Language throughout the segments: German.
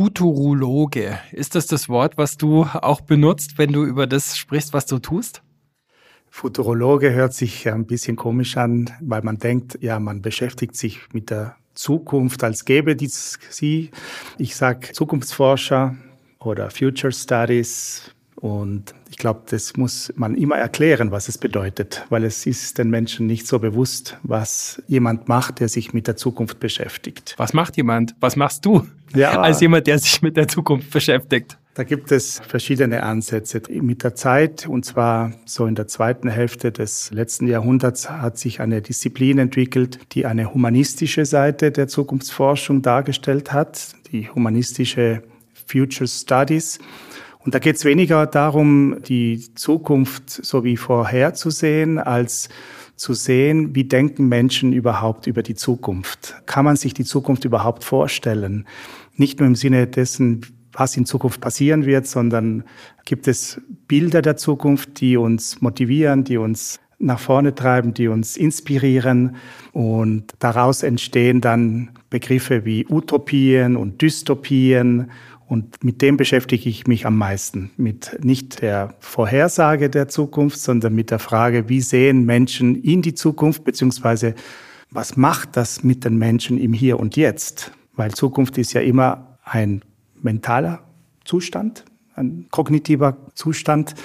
Futurologe. Ist das das Wort, was du auch benutzt, wenn du über das sprichst, was du tust? Futurologe hört sich ein bisschen komisch an, weil man denkt, ja, man beschäftigt sich mit der Zukunft, als gäbe dies sie. Ich sage Zukunftsforscher oder Future Studies, und ich glaube, das muss man immer erklären, was es bedeutet, weil es ist den Menschen nicht so bewusst, was jemand macht, der sich mit der Zukunft beschäftigt. Was macht jemand? Was machst du ja, als jemand, der sich mit der Zukunft beschäftigt? Da gibt es verschiedene Ansätze. Mit der Zeit, und zwar so in der zweiten Hälfte des letzten Jahrhunderts, hat sich eine Disziplin entwickelt, die eine humanistische Seite der Zukunftsforschung dargestellt hat, die humanistische Future Studies. Und da geht es weniger darum, die Zukunft so wie vorherzusehen, als zu sehen, wie denken Menschen überhaupt über die Zukunft. Kann man sich die Zukunft überhaupt vorstellen? Nicht nur im Sinne dessen, was in Zukunft passieren wird, sondern gibt es Bilder der Zukunft, die uns motivieren, die uns nach vorne treiben, die uns inspirieren. Und daraus entstehen dann Begriffe wie Utopien und Dystopien und mit dem beschäftige ich mich am meisten. Mit nicht der Vorhersage der Zukunft, sondern mit der Frage, wie sehen Menschen in die Zukunft, beziehungsweise was macht das mit den Menschen im Hier und Jetzt? Weil Zukunft ist ja immer ein mentaler Zustand, ein kognitiver Zustand.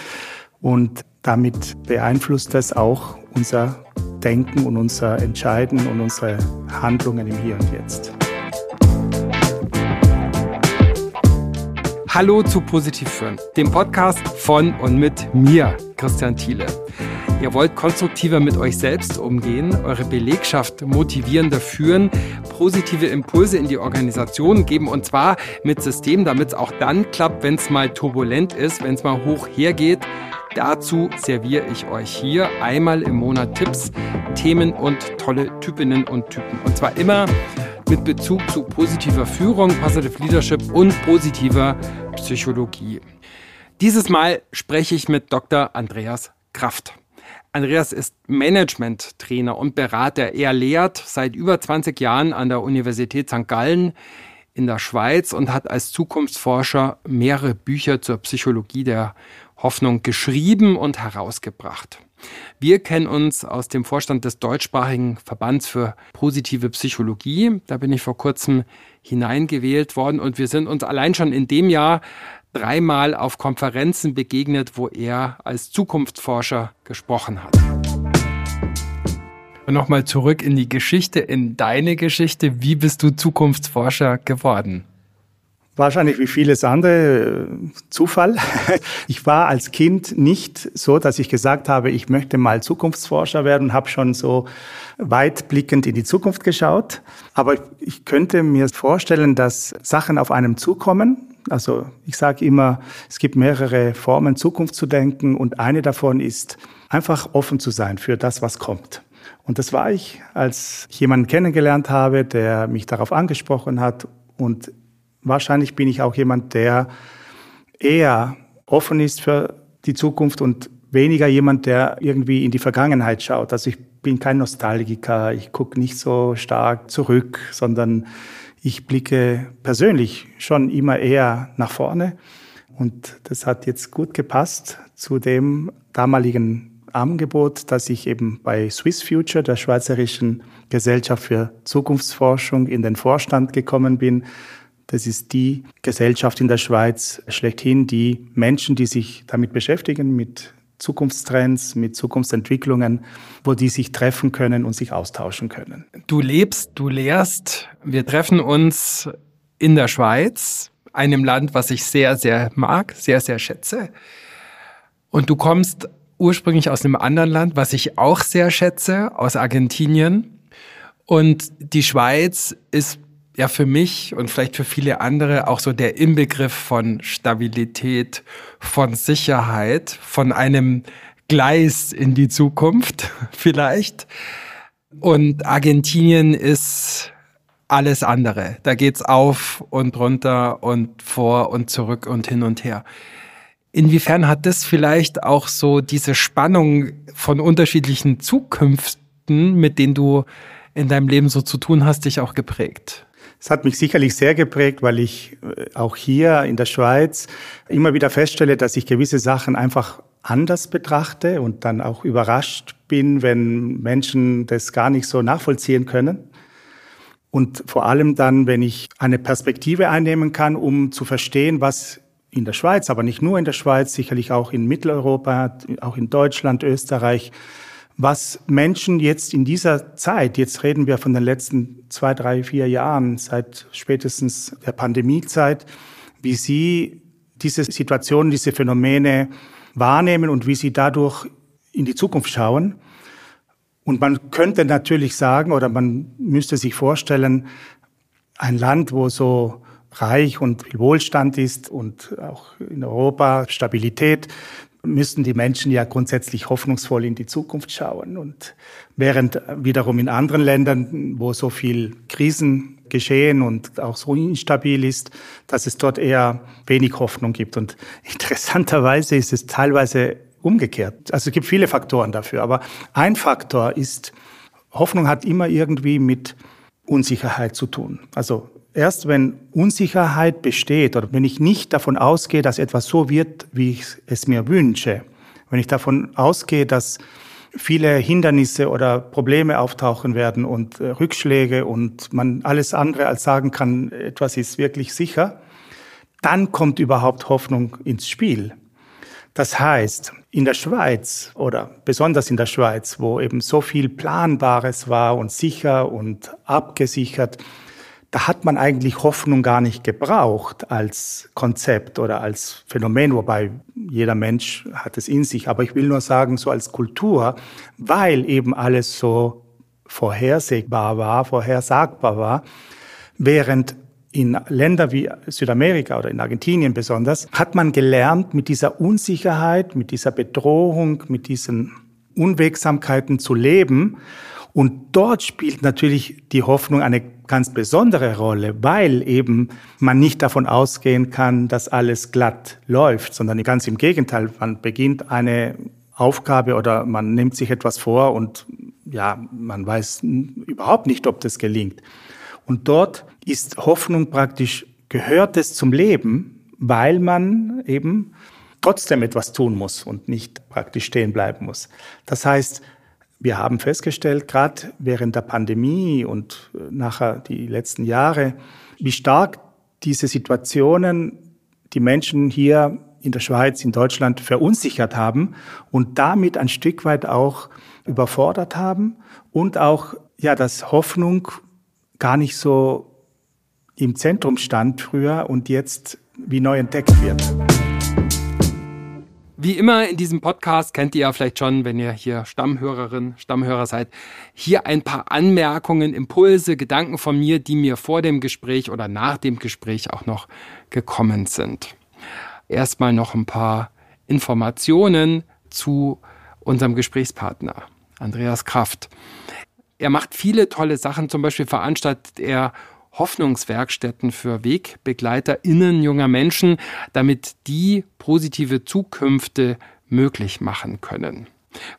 Und damit beeinflusst das auch unser Denken und unser Entscheiden und unsere Handlungen im Hier und Jetzt. Hallo zu Positiv führen, dem Podcast von und mit mir, Christian Thiele. Ihr wollt konstruktiver mit euch selbst umgehen, eure Belegschaft motivierender führen, positive Impulse in die Organisation geben und zwar mit Systemen, damit es auch dann klappt, wenn es mal turbulent ist, wenn es mal hoch hergeht. Dazu serviere ich euch hier einmal im Monat Tipps, Themen und tolle Typinnen und Typen. Und zwar immer mit Bezug zu positiver Führung, Positive Leadership und positiver Psychologie. Dieses Mal spreche ich mit Dr. Andreas Kraft. Andreas ist Management-Trainer und Berater. Er lehrt seit über 20 Jahren an der Universität St. Gallen in der Schweiz und hat als Zukunftsforscher mehrere Bücher zur Psychologie der Hoffnung geschrieben und herausgebracht. Wir kennen uns aus dem Vorstand des deutschsprachigen Verbands für positive Psychologie. Da bin ich vor kurzem hineingewählt worden und wir sind uns allein schon in dem Jahr dreimal auf Konferenzen begegnet, wo er als Zukunftsforscher gesprochen hat. Und nochmal zurück in die Geschichte, in deine Geschichte. Wie bist du Zukunftsforscher geworden? Wahrscheinlich wie vieles andere äh, Zufall. Ich war als Kind nicht so, dass ich gesagt habe, ich möchte mal Zukunftsforscher werden, habe schon so weitblickend in die Zukunft geschaut. Aber ich könnte mir vorstellen, dass Sachen auf einem zukommen. Also ich sage immer, es gibt mehrere Formen, Zukunft zu denken und eine davon ist einfach offen zu sein für das, was kommt. Und das war ich, als ich jemanden kennengelernt habe, der mich darauf angesprochen hat und wahrscheinlich bin ich auch jemand, der eher offen ist für die Zukunft und weniger jemand, der irgendwie in die Vergangenheit schaut. Also ich bin kein Nostalgiker, ich gucke nicht so stark zurück, sondern ich blicke persönlich schon immer eher nach vorne. Und das hat jetzt gut gepasst zu dem damaligen Angebot, dass ich eben bei Swiss Future, der Schweizerischen Gesellschaft für Zukunftsforschung, in den Vorstand gekommen bin das ist die Gesellschaft in der Schweiz schlechthin, die Menschen, die sich damit beschäftigen, mit Zukunftstrends, mit Zukunftsentwicklungen, wo die sich treffen können und sich austauschen können. Du lebst, du lehrst, wir treffen uns in der Schweiz, einem Land, was ich sehr, sehr mag, sehr, sehr schätze. Und du kommst ursprünglich aus einem anderen Land, was ich auch sehr schätze, aus Argentinien. Und die Schweiz ist ja für mich und vielleicht für viele andere auch so der Inbegriff von Stabilität, von Sicherheit, von einem Gleis in die Zukunft vielleicht. Und Argentinien ist alles andere. Da geht's auf und runter und vor und zurück und hin und her. Inwiefern hat das vielleicht auch so diese Spannung von unterschiedlichen Zukünften, mit denen du in deinem Leben so zu tun hast, dich auch geprägt? Es hat mich sicherlich sehr geprägt, weil ich äh, auch hier in der Schweiz immer wieder feststelle, dass ich gewisse Sachen einfach anders betrachte und dann auch überrascht bin, wenn Menschen das gar nicht so nachvollziehen können. Und vor allem dann, wenn ich eine Perspektive einnehmen kann, um zu verstehen, was in der Schweiz, aber nicht nur in der Schweiz, sicherlich auch in Mitteleuropa, auch in Deutschland, Österreich, was Menschen jetzt in dieser Zeit, jetzt reden wir von den letzten zwei, drei, vier Jahren, seit spätestens der Pandemiezeit, wie sie diese Situation, diese Phänomene wahrnehmen und wie sie dadurch in die Zukunft schauen. Und man könnte natürlich sagen oder man müsste sich vorstellen, ein Land, wo so reich und viel Wohlstand ist und auch in Europa Stabilität, müssten die Menschen ja grundsätzlich hoffnungsvoll in die Zukunft schauen. Und während wiederum in anderen Ländern, wo so viel Krisen geschehen und auch so instabil ist, dass es dort eher wenig Hoffnung gibt. Und interessanterweise ist es teilweise umgekehrt. Also es gibt viele Faktoren dafür, aber ein Faktor ist, Hoffnung hat immer irgendwie mit Unsicherheit zu tun. Also erst wenn Unsicherheit besteht oder wenn ich nicht davon ausgehe, dass etwas so wird, wie ich es mir wünsche, wenn ich davon ausgehe, dass viele Hindernisse oder Probleme auftauchen werden und äh, Rückschläge und man alles andere als sagen kann, etwas ist wirklich sicher, dann kommt überhaupt Hoffnung ins Spiel. Das heißt, in der Schweiz oder besonders in der Schweiz, wo eben so viel Planbares war und sicher und abgesichert, hat man eigentlich Hoffnung gar nicht gebraucht als Konzept oder als Phänomen, wobei jeder Mensch hat es in sich. Aber ich will nur sagen, so als Kultur, weil eben alles so vorhersehbar war, vorhersagbar war, während in Ländern wie Südamerika oder in Argentinien besonders, hat man gelernt, mit dieser Unsicherheit, mit dieser Bedrohung, mit diesen Unwegsamkeiten zu leben. Und dort spielt natürlich die Hoffnung eine ganz besondere Rolle, weil eben man nicht davon ausgehen kann, dass alles glatt läuft, sondern ganz im Gegenteil, man beginnt eine Aufgabe oder man nimmt sich etwas vor und ja, man weiß überhaupt nicht, ob das gelingt. Und dort ist Hoffnung praktisch, gehört es zum Leben, weil man eben trotzdem etwas tun muss und nicht praktisch stehen bleiben muss. Das heißt, wir haben festgestellt, gerade während der Pandemie und äh, nachher die letzten Jahre, wie stark diese Situationen die Menschen hier in der Schweiz, in Deutschland verunsichert haben und damit ein Stück weit auch überfordert haben und auch, ja, dass Hoffnung gar nicht so im Zentrum stand früher und jetzt wie neu entdeckt wird. Wie immer in diesem Podcast kennt ihr ja vielleicht schon, wenn ihr hier Stammhörerin, Stammhörer seid, hier ein paar Anmerkungen, Impulse, Gedanken von mir, die mir vor dem Gespräch oder nach dem Gespräch auch noch gekommen sind. Erstmal noch ein paar Informationen zu unserem Gesprächspartner, Andreas Kraft. Er macht viele tolle Sachen, zum Beispiel veranstaltet er Hoffnungswerkstätten für WegbegleiterInnen junger Menschen, damit die positive Zukünfte möglich machen können.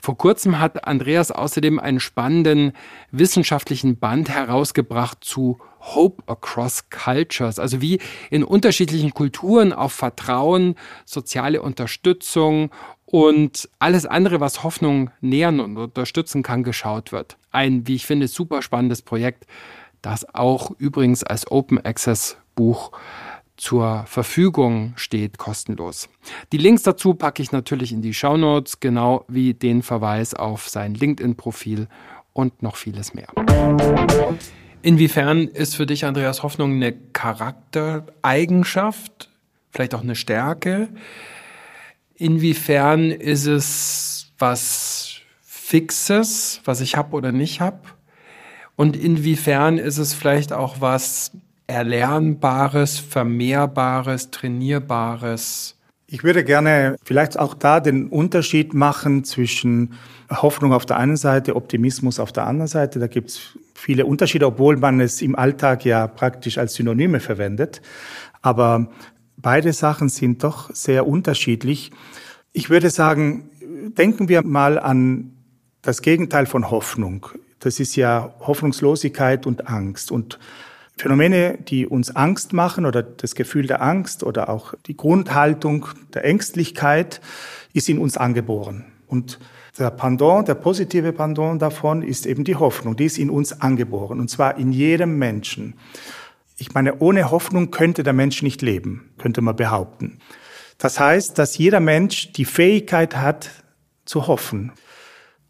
Vor kurzem hat Andreas außerdem einen spannenden wissenschaftlichen Band herausgebracht zu Hope Across Cultures, also wie in unterschiedlichen Kulturen auf Vertrauen, soziale Unterstützung und alles andere, was Hoffnung nähern und unterstützen kann, geschaut wird. Ein, wie ich finde, super spannendes Projekt, das auch übrigens als Open Access Buch zur Verfügung steht, kostenlos. Die Links dazu packe ich natürlich in die Show Notes, genau wie den Verweis auf sein LinkedIn-Profil und noch vieles mehr. Inwiefern ist für dich, Andreas, Hoffnung eine Charaktereigenschaft, vielleicht auch eine Stärke? Inwiefern ist es was Fixes, was ich habe oder nicht habe? Und inwiefern ist es vielleicht auch was Erlernbares, Vermehrbares, Trainierbares? Ich würde gerne vielleicht auch da den Unterschied machen zwischen Hoffnung auf der einen Seite, Optimismus auf der anderen Seite. Da gibt es viele Unterschiede, obwohl man es im Alltag ja praktisch als Synonyme verwendet. Aber beide Sachen sind doch sehr unterschiedlich. Ich würde sagen, denken wir mal an das Gegenteil von Hoffnung das ist ja Hoffnungslosigkeit und Angst. Und Phänomene, die uns Angst machen oder das Gefühl der Angst oder auch die Grundhaltung der Ängstlichkeit ist in uns angeboren. Und der Pendant, der positive Pendant davon ist eben die Hoffnung. Die ist in uns angeboren und zwar in jedem Menschen. Ich meine, ohne Hoffnung könnte der Mensch nicht leben, könnte man behaupten. Das heißt, dass jeder Mensch die Fähigkeit hat zu hoffen.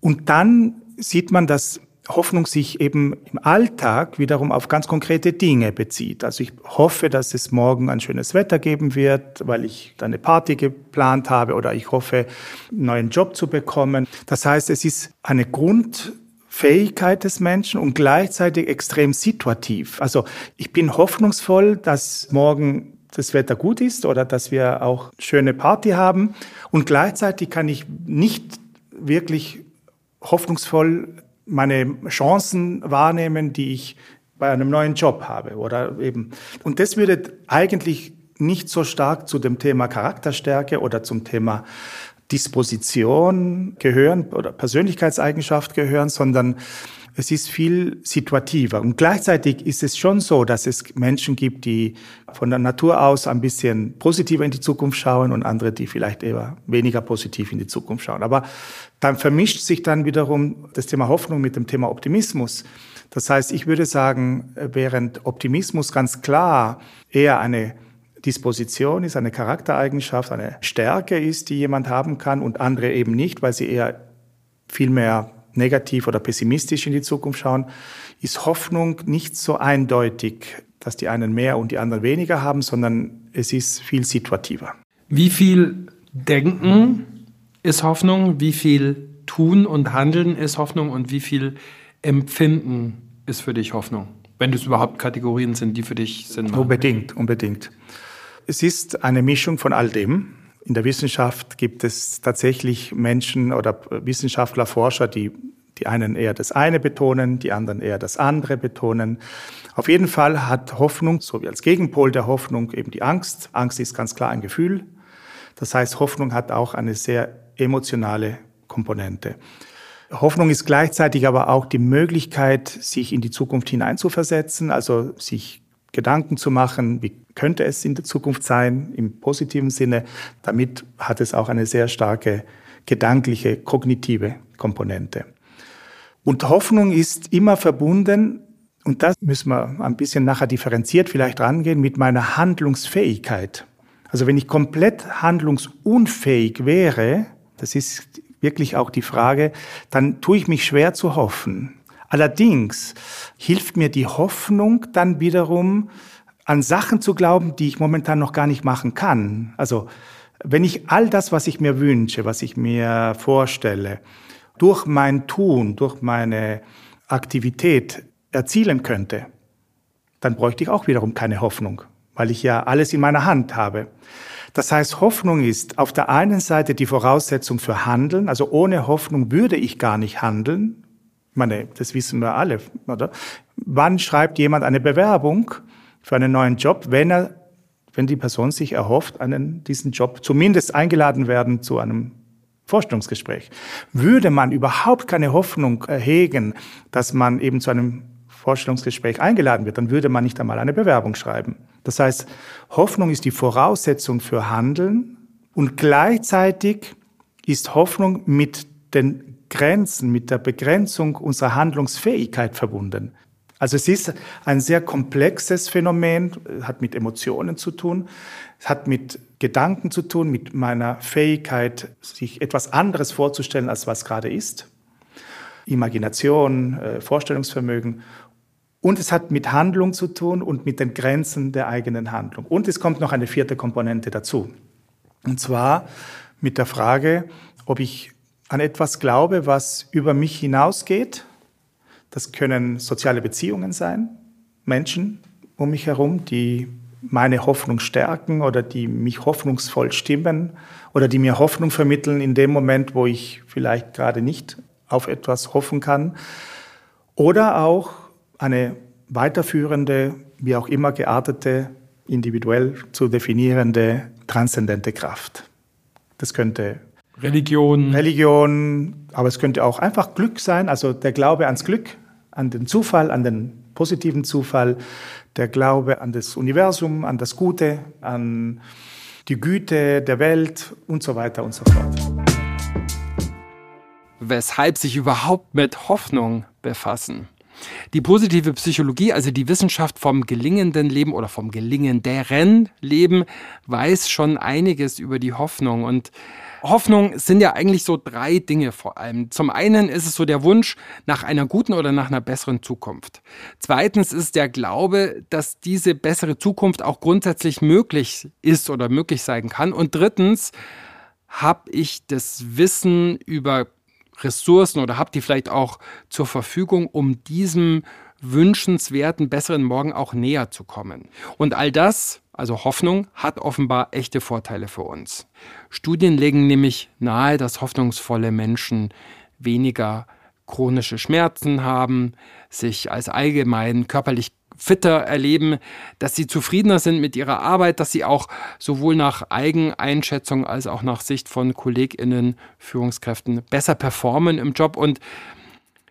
Und dann sieht man, dass Hoffnung sich eben im Alltag wiederum auf ganz konkrete Dinge bezieht. Also ich hoffe, dass es morgen ein schönes Wetter geben wird, weil ich eine Party geplant habe oder ich hoffe, einen neuen Job zu bekommen. Das heißt, es ist eine Grundfähigkeit des Menschen und gleichzeitig extrem situativ. Also ich bin hoffnungsvoll, dass morgen das Wetter gut ist oder dass wir auch schöne Party haben und gleichzeitig kann ich nicht wirklich hoffnungsvoll meine Chancen wahrnehmen, die ich bei einem neuen Job habe oder eben. Und das würde eigentlich nicht so stark zu dem Thema Charakterstärke oder zum Thema Disposition gehören oder Persönlichkeitseigenschaft gehören, sondern es ist viel situativer. Und gleichzeitig ist es schon so, dass es Menschen gibt, die von der Natur aus ein bisschen positiver in die Zukunft schauen und andere, die vielleicht eher weniger positiv in die Zukunft schauen. Aber dann vermischt sich dann wiederum das Thema Hoffnung mit dem Thema Optimismus. Das heißt, ich würde sagen, während Optimismus ganz klar eher eine Disposition ist, eine Charaktereigenschaft, eine Stärke ist, die jemand haben kann und andere eben nicht, weil sie eher viel mehr negativ oder pessimistisch in die Zukunft schauen, ist Hoffnung nicht so eindeutig, dass die einen mehr und die anderen weniger haben, sondern es ist viel situativer. Wie viel Denken ist Hoffnung? Wie viel Tun und Handeln ist Hoffnung? Und wie viel Empfinden ist für dich Hoffnung? Wenn es überhaupt Kategorien sind, die für dich Sinn machen. Unbedingt, unbedingt. Es ist eine Mischung von all dem. In der Wissenschaft gibt es tatsächlich Menschen oder Wissenschaftler, Forscher, die die einen eher das eine betonen, die anderen eher das andere betonen. Auf jeden Fall hat Hoffnung, so wie als Gegenpol der Hoffnung, eben die Angst. Angst ist ganz klar ein Gefühl. Das heißt, Hoffnung hat auch eine sehr emotionale Komponente. Hoffnung ist gleichzeitig aber auch die Möglichkeit, sich in die Zukunft hineinzuversetzen, also sich Gedanken zu machen, wie könnte es in der Zukunft sein, im positiven Sinne. Damit hat es auch eine sehr starke gedankliche, kognitive Komponente. Und Hoffnung ist immer verbunden, und das müssen wir ein bisschen nachher differenziert vielleicht rangehen, mit meiner Handlungsfähigkeit. Also wenn ich komplett handlungsunfähig wäre, das ist wirklich auch die Frage, dann tue ich mich schwer zu hoffen. Allerdings hilft mir die Hoffnung dann wiederum, an Sachen zu glauben, die ich momentan noch gar nicht machen kann. Also wenn ich all das, was ich mir wünsche, was ich mir vorstelle, durch mein Tun, durch meine Aktivität erzielen könnte, dann bräuchte ich auch wiederum keine Hoffnung, weil ich ja alles in meiner Hand habe. Das heißt, Hoffnung ist auf der einen Seite die Voraussetzung für Handeln. Also ohne Hoffnung würde ich gar nicht handeln. Ich meine, das wissen wir alle, oder? Wann schreibt jemand eine Bewerbung für einen neuen Job, wenn er, wenn die Person sich erhofft, einen, diesen Job zumindest eingeladen werden zu einem Vorstellungsgespräch? Würde man überhaupt keine Hoffnung hegen, dass man eben zu einem Vorstellungsgespräch eingeladen wird, dann würde man nicht einmal eine Bewerbung schreiben. Das heißt, Hoffnung ist die Voraussetzung für Handeln und gleichzeitig ist Hoffnung mit den Grenzen, mit der Begrenzung unserer Handlungsfähigkeit verbunden. Also es ist ein sehr komplexes Phänomen, hat mit Emotionen zu tun, hat mit Gedanken zu tun, mit meiner Fähigkeit, sich etwas anderes vorzustellen, als was gerade ist. Imagination, äh, Vorstellungsvermögen und es hat mit Handlung zu tun und mit den Grenzen der eigenen Handlung. Und es kommt noch eine vierte Komponente dazu. Und zwar mit der Frage, ob ich an etwas glaube, was über mich hinausgeht. Das können soziale Beziehungen sein, Menschen um mich herum, die meine Hoffnung stärken oder die mich hoffnungsvoll stimmen oder die mir Hoffnung vermitteln in dem Moment, wo ich vielleicht gerade nicht auf etwas hoffen kann. Oder auch eine weiterführende, wie auch immer geartete, individuell zu definierende, transzendente Kraft. Das könnte Religion. Religion, aber es könnte auch einfach Glück sein, also der Glaube ans Glück, an den Zufall, an den positiven Zufall, der Glaube an das Universum, an das Gute, an die Güte der Welt und so weiter und so fort. Weshalb sich überhaupt mit Hoffnung befassen? Die positive Psychologie, also die Wissenschaft vom gelingenden Leben oder vom gelingenderen Leben, weiß schon einiges über die Hoffnung. Und Hoffnung sind ja eigentlich so drei Dinge vor allem. Zum einen ist es so der Wunsch nach einer guten oder nach einer besseren Zukunft. Zweitens ist der Glaube, dass diese bessere Zukunft auch grundsätzlich möglich ist oder möglich sein kann. Und drittens habe ich das Wissen über Ressourcen oder habt die vielleicht auch zur Verfügung, um diesem wünschenswerten, besseren Morgen auch näher zu kommen. Und all das, also Hoffnung, hat offenbar echte Vorteile für uns. Studien legen nämlich nahe, dass hoffnungsvolle Menschen weniger chronische Schmerzen haben, sich als allgemein körperlich fitter erleben, dass sie zufriedener sind mit ihrer Arbeit, dass sie auch sowohl nach Eigeneinschätzung als auch nach Sicht von Kolleginnen, Führungskräften besser performen im Job und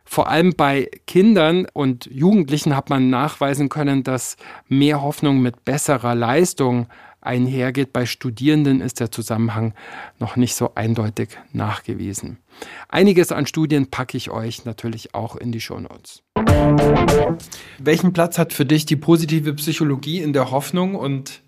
vor allem bei Kindern und Jugendlichen hat man nachweisen können, dass mehr Hoffnung mit besserer Leistung einhergeht. Bei Studierenden ist der Zusammenhang noch nicht so eindeutig nachgewiesen. Einiges an Studien packe ich euch natürlich auch in die Shownotes. Welchen Platz hat für dich die positive Psychologie in der Hoffnung und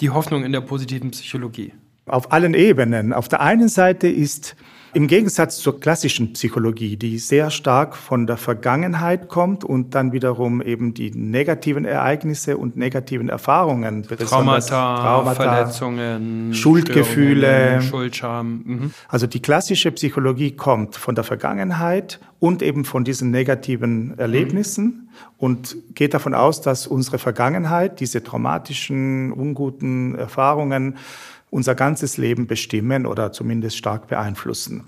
die Hoffnung in der positiven Psychologie? Auf allen Ebenen. Auf der einen Seite ist im Gegensatz zur klassischen Psychologie, die sehr stark von der Vergangenheit kommt und dann wiederum eben die negativen Ereignisse und negativen Erfahrungen, Traumata, Traumata Verletzungen, Schuldgefühle, Schuldscham. Mhm. Also die klassische Psychologie kommt von der Vergangenheit und eben von diesen negativen Erlebnissen und geht davon aus, dass unsere Vergangenheit, diese traumatischen, unguten Erfahrungen, unser ganzes Leben bestimmen oder zumindest stark beeinflussen.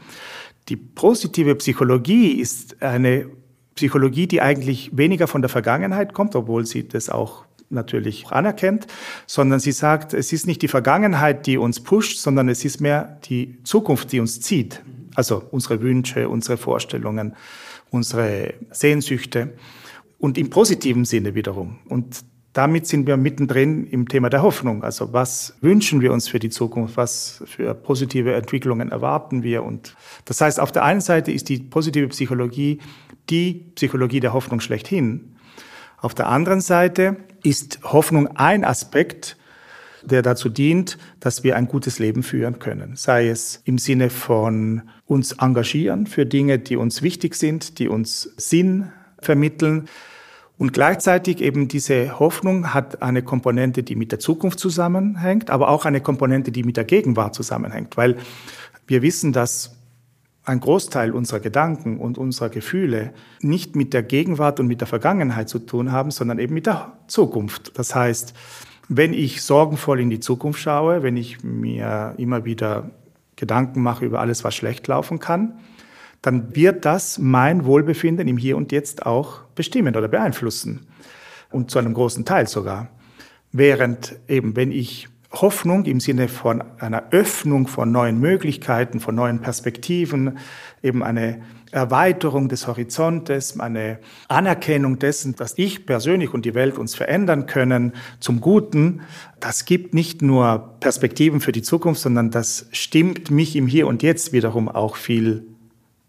Die positive Psychologie ist eine Psychologie, die eigentlich weniger von der Vergangenheit kommt, obwohl sie das auch natürlich anerkennt, sondern sie sagt, es ist nicht die Vergangenheit, die uns pusht, sondern es ist mehr die Zukunft, die uns zieht. Also unsere Wünsche, unsere Vorstellungen, unsere Sehnsüchte und im positiven Sinne wiederum. Und damit sind wir mittendrin im Thema der Hoffnung. Also was wünschen wir uns für die Zukunft? Was für positive Entwicklungen erwarten wir? Und das heißt, auf der einen Seite ist die positive Psychologie die Psychologie der Hoffnung schlechthin. Auf der anderen Seite ist Hoffnung ein Aspekt, der dazu dient, dass wir ein gutes Leben führen können. Sei es im Sinne von uns engagieren für Dinge, die uns wichtig sind, die uns Sinn vermitteln und gleichzeitig eben diese Hoffnung hat eine Komponente, die mit der Zukunft zusammenhängt, aber auch eine Komponente, die mit der Gegenwart zusammenhängt, weil wir wissen, dass ein Großteil unserer Gedanken und unserer Gefühle nicht mit der Gegenwart und mit der Vergangenheit zu tun haben, sondern eben mit der Zukunft. Das heißt, wenn ich sorgenvoll in die Zukunft schaue, wenn ich mir immer wieder Gedanken mache über alles, was schlecht laufen kann, dann wird das mein Wohlbefinden im Hier und Jetzt auch bestimmen oder beeinflussen. Und zu einem großen Teil sogar. Während eben, wenn ich Hoffnung im Sinne von einer Öffnung von neuen Möglichkeiten, von neuen Perspektiven, eben eine Erweiterung des Horizontes, eine Anerkennung dessen, dass ich persönlich und die Welt uns verändern können zum Guten, das gibt nicht nur Perspektiven für die Zukunft, sondern das stimmt mich im Hier und Jetzt wiederum auch viel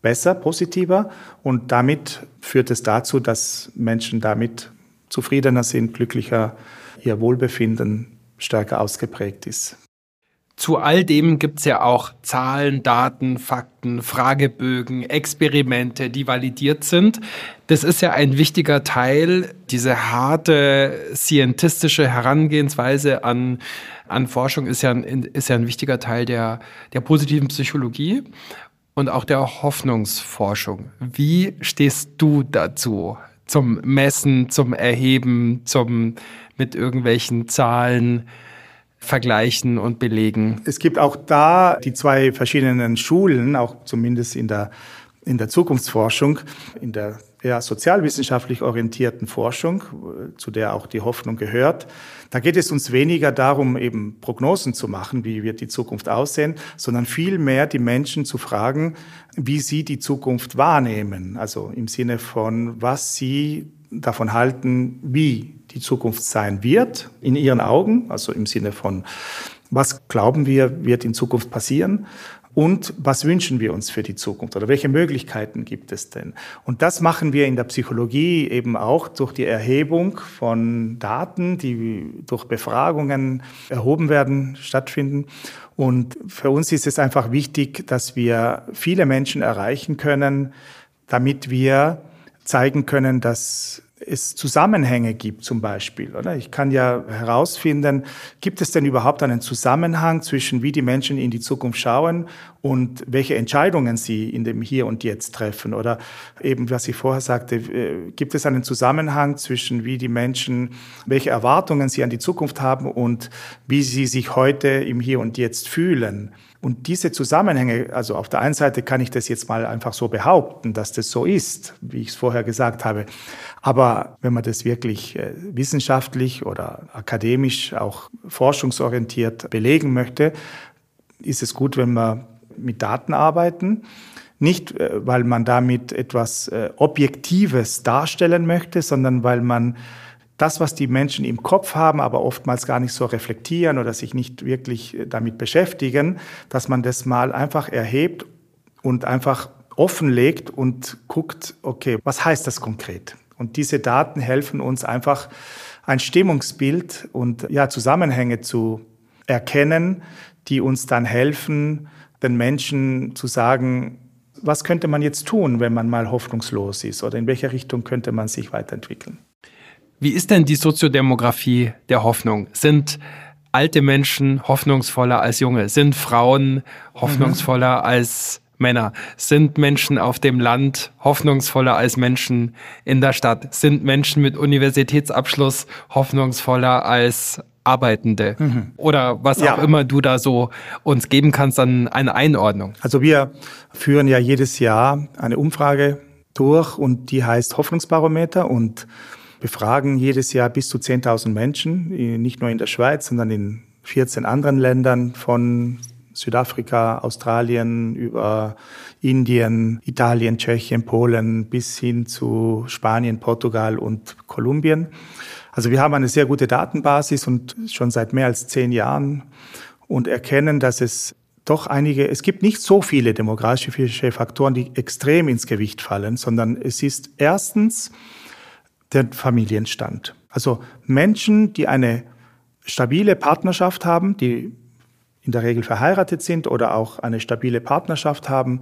besser, positiver und damit führt es dazu, dass Menschen damit zufriedener sind, glücklicher, ihr Wohlbefinden stärker ausgeprägt ist. Zu all dem gibt es ja auch Zahlen, Daten, Fakten, Fragebögen, Experimente, die validiert sind. Das ist ja ein wichtiger Teil, diese harte scientistische Herangehensweise an, an Forschung ist ja, ein, ist ja ein wichtiger Teil der, der positiven Psychologie und auch der Hoffnungsforschung. Wie stehst du dazu? Zum Messen, zum Erheben, zum mit irgendwelchen Zahlen vergleichen und belegen? Es gibt auch da die zwei verschiedenen Schulen, auch zumindest in der, in der Zukunftsforschung, in der eher sozialwissenschaftlich orientierten Forschung, zu der auch die Hoffnung gehört. Da geht es uns weniger darum, eben Prognosen zu machen, wie wird die Zukunft aussehen, sondern vielmehr die Menschen zu fragen, wie sie die Zukunft wahrnehmen. Also im Sinne von, was sie davon halten, wie die Zukunft sein wird, in ihren Augen, also im Sinne von, was glauben wir, wird in Zukunft passieren und was wünschen wir uns für die Zukunft oder welche Möglichkeiten gibt es denn? Und das machen wir in der Psychologie eben auch durch die Erhebung von Daten, die durch Befragungen erhoben werden, stattfinden. Und für uns ist es einfach wichtig, dass wir viele Menschen erreichen können, damit wir zeigen können, dass es Zusammenhänge gibt zum Beispiel. Oder? Ich kann ja herausfinden, gibt es denn überhaupt einen Zusammenhang zwischen wie die Menschen in die Zukunft schauen und welche Entscheidungen sie in dem Hier und Jetzt treffen? Oder eben, was ich vorher sagte, äh, gibt es einen Zusammenhang zwischen wie die Menschen, welche Erwartungen sie an die Zukunft haben und wie sie sich heute im Hier und Jetzt fühlen? Und diese Zusammenhänge, also auf der einen Seite kann ich das jetzt mal einfach so behaupten, dass das so ist, wie ich es vorher gesagt habe. Aber wenn man das wirklich äh, wissenschaftlich oder akademisch, auch forschungsorientiert belegen möchte, ist es gut, wenn wir mit Daten arbeiten. Nicht, äh, weil man damit etwas äh, Objektives darstellen möchte, sondern weil man das, was die Menschen im Kopf haben, aber oftmals gar nicht so reflektieren oder sich nicht wirklich äh, damit beschäftigen, dass man das mal einfach erhebt und einfach offenlegt und guckt, okay, was heißt das konkret? Und diese Daten helfen uns einfach ein Stimmungsbild und ja, Zusammenhänge zu erkennen, die uns dann helfen, den Menschen zu sagen, was könnte man jetzt tun, wenn man mal hoffnungslos ist oder in welche Richtung könnte man sich weiterentwickeln? Wie ist denn die Soziodemografie der Hoffnung? Sind alte Menschen hoffnungsvoller als junge? Sind Frauen hoffnungsvoller mhm. als Männer? Sind Menschen auf dem Land hoffnungsvoller als Menschen in der Stadt? Sind Menschen mit Universitätsabschluss hoffnungsvoller als Arbeitende? Mhm. Oder was ja. auch immer du da so uns geben kannst an eine Einordnung. Also wir führen ja jedes Jahr eine Umfrage durch und die heißt Hoffnungsbarometer und befragen jedes Jahr bis zu 10.000 Menschen, nicht nur in der Schweiz, sondern in 14 anderen Ländern von Südafrika, Australien über Indien, Italien, Tschechien, Polen bis hin zu Spanien, Portugal und Kolumbien. Also wir haben eine sehr gute Datenbasis und schon seit mehr als zehn Jahren und erkennen, dass es doch einige, es gibt nicht so viele demografische Faktoren, die extrem ins Gewicht fallen, sondern es ist erstens der Familienstand. Also Menschen, die eine stabile Partnerschaft haben, die in der Regel verheiratet sind oder auch eine stabile Partnerschaft haben,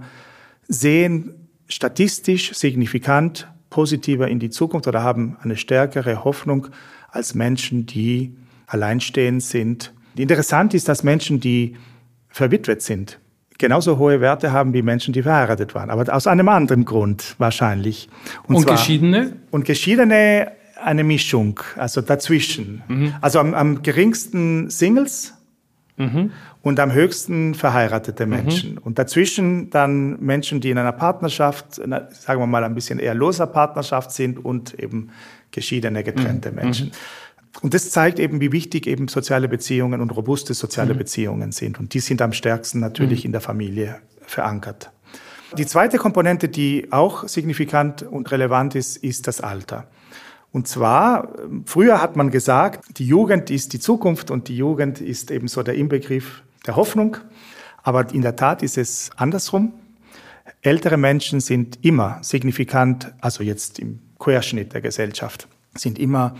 sehen statistisch signifikant positiver in die Zukunft oder haben eine stärkere Hoffnung als Menschen, die alleinstehend sind. Interessant ist, dass Menschen, die verwitwet sind, genauso hohe Werte haben wie Menschen, die verheiratet waren. Aber aus einem anderen Grund wahrscheinlich. Und, und zwar, Geschiedene? Und Geschiedene eine Mischung, also dazwischen. Mhm. Also am, am, geringsten Singles mhm. und am höchsten verheiratete mhm. Menschen. Mhm. Und dazwischen dann Menschen, die in einer Partnerschaft, sagen wir mal ein bisschen eher loser Partnerschaft sind und eben geschiedene, getrennte mhm. Menschen. Und das zeigt eben, wie wichtig eben soziale Beziehungen und robuste soziale mhm. Beziehungen sind. Und die sind am stärksten natürlich mhm. in der Familie verankert. Die zweite Komponente, die auch signifikant und relevant ist, ist das Alter. Und zwar, früher hat man gesagt, die Jugend ist die Zukunft und die Jugend ist eben so der Inbegriff der Hoffnung. Aber in der Tat ist es andersrum. Ältere Menschen sind immer signifikant, also jetzt im Querschnitt der Gesellschaft, sind immer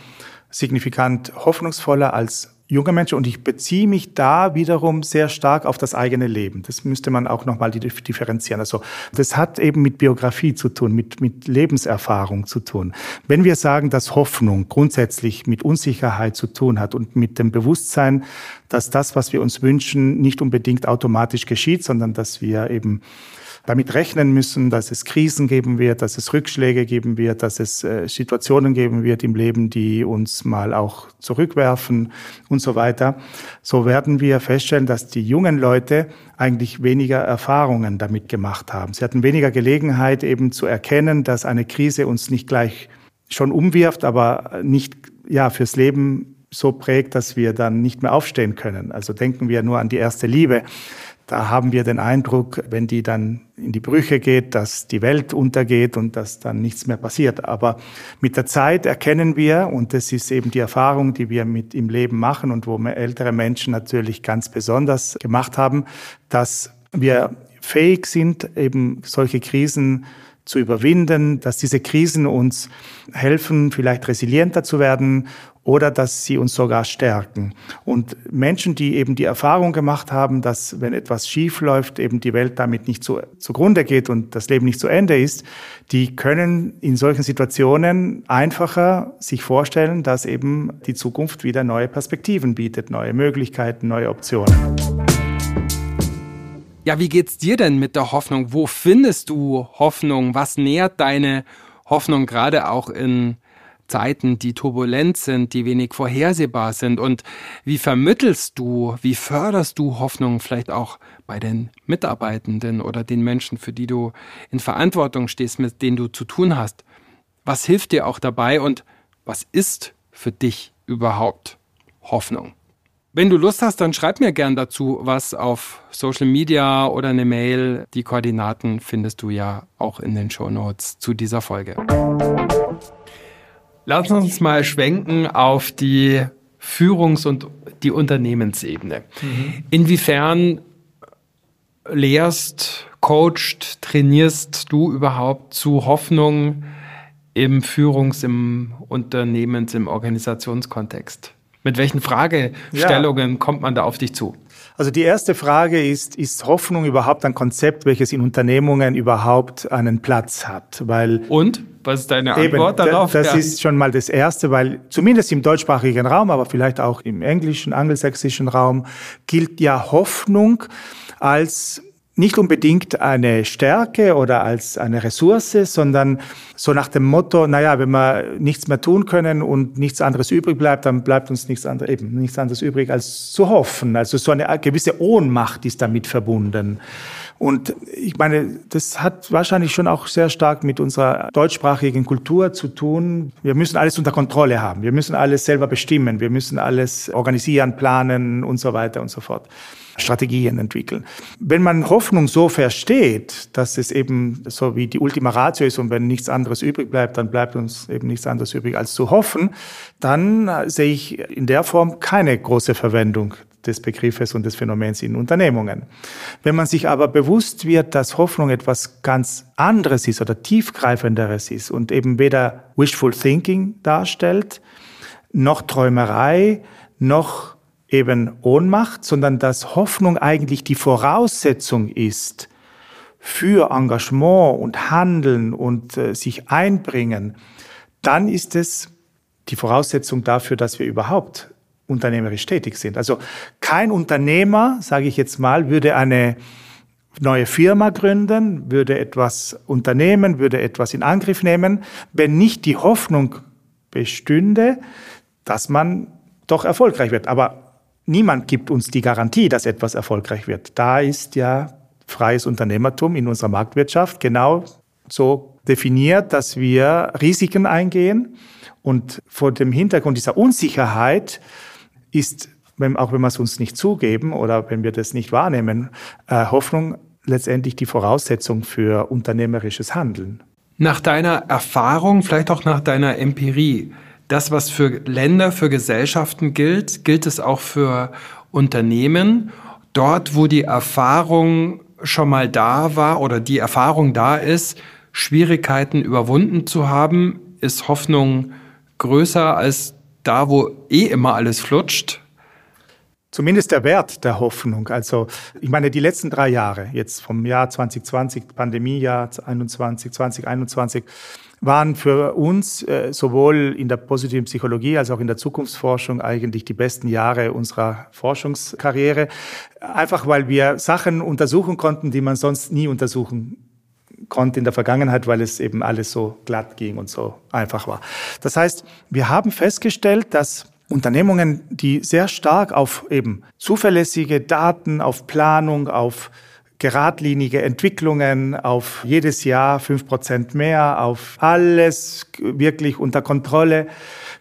signifikant hoffnungsvoller als junge Menschen und ich beziehe mich da wiederum sehr stark auf das eigene Leben. Das müsste man auch nochmal differenzieren. Also das hat eben mit Biografie zu tun, mit, mit Lebenserfahrung zu tun. Wenn wir sagen, dass Hoffnung grundsätzlich mit Unsicherheit zu tun hat und mit dem Bewusstsein, dass das, was wir uns wünschen, nicht unbedingt automatisch geschieht, sondern dass wir eben damit rechnen müssen, dass es Krisen geben wird, dass es Rückschläge geben wird, dass es äh, Situationen geben wird im Leben, die uns mal auch zurückwerfen und so weiter, so werden wir feststellen, dass die jungen Leute eigentlich weniger Erfahrungen damit gemacht haben. Sie hatten weniger Gelegenheit eben zu erkennen, dass eine Krise uns nicht gleich schon umwirft, aber nicht ja fürs Leben so prägt, dass wir dann nicht mehr aufstehen können. Also denken wir nur an die erste Liebe. Da haben wir den Eindruck, wenn die dann in die Brüche geht, dass die Welt untergeht und dass dann nichts mehr passiert. Aber mit der Zeit erkennen wir, und das ist eben die Erfahrung, die wir mit im Leben machen und wo ältere Menschen natürlich ganz besonders gemacht haben, dass wir fähig sind, eben solche Krisen zu überwinden, dass diese Krisen uns helfen, vielleicht resilienter zu werden oder dass sie uns sogar stärken. Und Menschen, die eben die Erfahrung gemacht haben, dass wenn etwas schief läuft, eben die Welt damit nicht zu, zugrunde geht und das Leben nicht zu Ende ist, die können in solchen Situationen einfacher sich vorstellen, dass eben die Zukunft wieder neue Perspektiven bietet, neue Möglichkeiten, neue Optionen. Ja, wie geht's dir denn mit der Hoffnung? Wo findest du Hoffnung? Was nährt deine Hoffnung gerade auch in Zeiten, die turbulent sind, die wenig vorhersehbar sind? Und wie vermittelst du, wie förderst du Hoffnung vielleicht auch bei den Mitarbeitenden oder den Menschen, für die du in Verantwortung stehst, mit denen du zu tun hast? Was hilft dir auch dabei und was ist für dich überhaupt Hoffnung? Wenn du Lust hast, dann schreib mir gern dazu was auf Social Media oder eine Mail. Die Koordinaten findest du ja auch in den Show Notes zu dieser Folge. Lass uns mal schwenken auf die Führungs- und die Unternehmensebene. Mhm. Inwiefern lehrst, coacht, trainierst du überhaupt zu Hoffnung im Führungs-, im Unternehmens-, im Organisationskontext? Mit welchen Fragestellungen ja. kommt man da auf dich zu? Also die erste Frage ist, ist Hoffnung überhaupt ein Konzept, welches in Unternehmungen überhaupt einen Platz hat? Weil Und? Was ist deine Antwort eben, darauf? Das ja. ist schon mal das Erste, weil zumindest im deutschsprachigen Raum, aber vielleicht auch im englischen, angelsächsischen Raum, gilt ja Hoffnung als nicht unbedingt eine Stärke oder als eine Ressource, sondern so nach dem Motto, naja, wenn wir nichts mehr tun können und nichts anderes übrig bleibt, dann bleibt uns nichts anderes, eben nichts anderes übrig, als zu hoffen. Also so eine gewisse Ohnmacht ist damit verbunden. Und ich meine, das hat wahrscheinlich schon auch sehr stark mit unserer deutschsprachigen Kultur zu tun. Wir müssen alles unter Kontrolle haben. Wir müssen alles selber bestimmen. Wir müssen alles organisieren, planen und so weiter und so fort. Strategien entwickeln. Wenn man Hoffnung so versteht, dass es eben so wie die Ultima Ratio ist und wenn nichts anderes übrig bleibt, dann bleibt uns eben nichts anderes übrig als zu hoffen, dann sehe ich in der Form keine große Verwendung des Begriffes und des Phänomens in Unternehmungen. Wenn man sich aber bewusst wird, dass Hoffnung etwas ganz anderes ist oder tiefgreifenderes ist und eben weder wishful thinking darstellt, noch Träumerei, noch eben Ohnmacht, sondern dass Hoffnung eigentlich die Voraussetzung ist für Engagement und Handeln und äh, sich einbringen, dann ist es die Voraussetzung dafür, dass wir überhaupt unternehmerisch tätig sind. Also kein Unternehmer, sage ich jetzt mal, würde eine neue Firma gründen, würde etwas unternehmen, würde etwas in Angriff nehmen, wenn nicht die Hoffnung bestünde, dass man doch erfolgreich wird. Aber Niemand gibt uns die Garantie, dass etwas erfolgreich wird. Da ist ja freies Unternehmertum in unserer Marktwirtschaft genau so definiert, dass wir Risiken eingehen. Und vor dem Hintergrund dieser Unsicherheit ist, wenn, auch wenn wir es uns nicht zugeben oder wenn wir das nicht wahrnehmen, äh, Hoffnung letztendlich die Voraussetzung für unternehmerisches Handeln. Nach deiner Erfahrung, vielleicht auch nach deiner Empirie, das, was für Länder, für Gesellschaften gilt, gilt es auch für Unternehmen. Dort, wo die Erfahrung schon mal da war oder die Erfahrung da ist, Schwierigkeiten überwunden zu haben, ist Hoffnung größer als da, wo eh immer alles flutscht. Zumindest der Wert der Hoffnung. Also ich meine, die letzten drei Jahre, jetzt vom Jahr 2020, Pandemiejahr 2021, 2021, waren für uns äh, sowohl in der positiven Psychologie als auch in der Zukunftsforschung eigentlich die besten Jahre unserer Forschungskarriere. Einfach weil wir Sachen untersuchen konnten, die man sonst nie untersuchen konnte in der Vergangenheit, weil es eben alles so glatt ging und so einfach war. Das heißt, wir haben festgestellt, dass Unternehmungen, die sehr stark auf eben zuverlässige Daten, auf Planung, auf geradlinige Entwicklungen, auf jedes Jahr fünf Prozent mehr, auf alles wirklich unter Kontrolle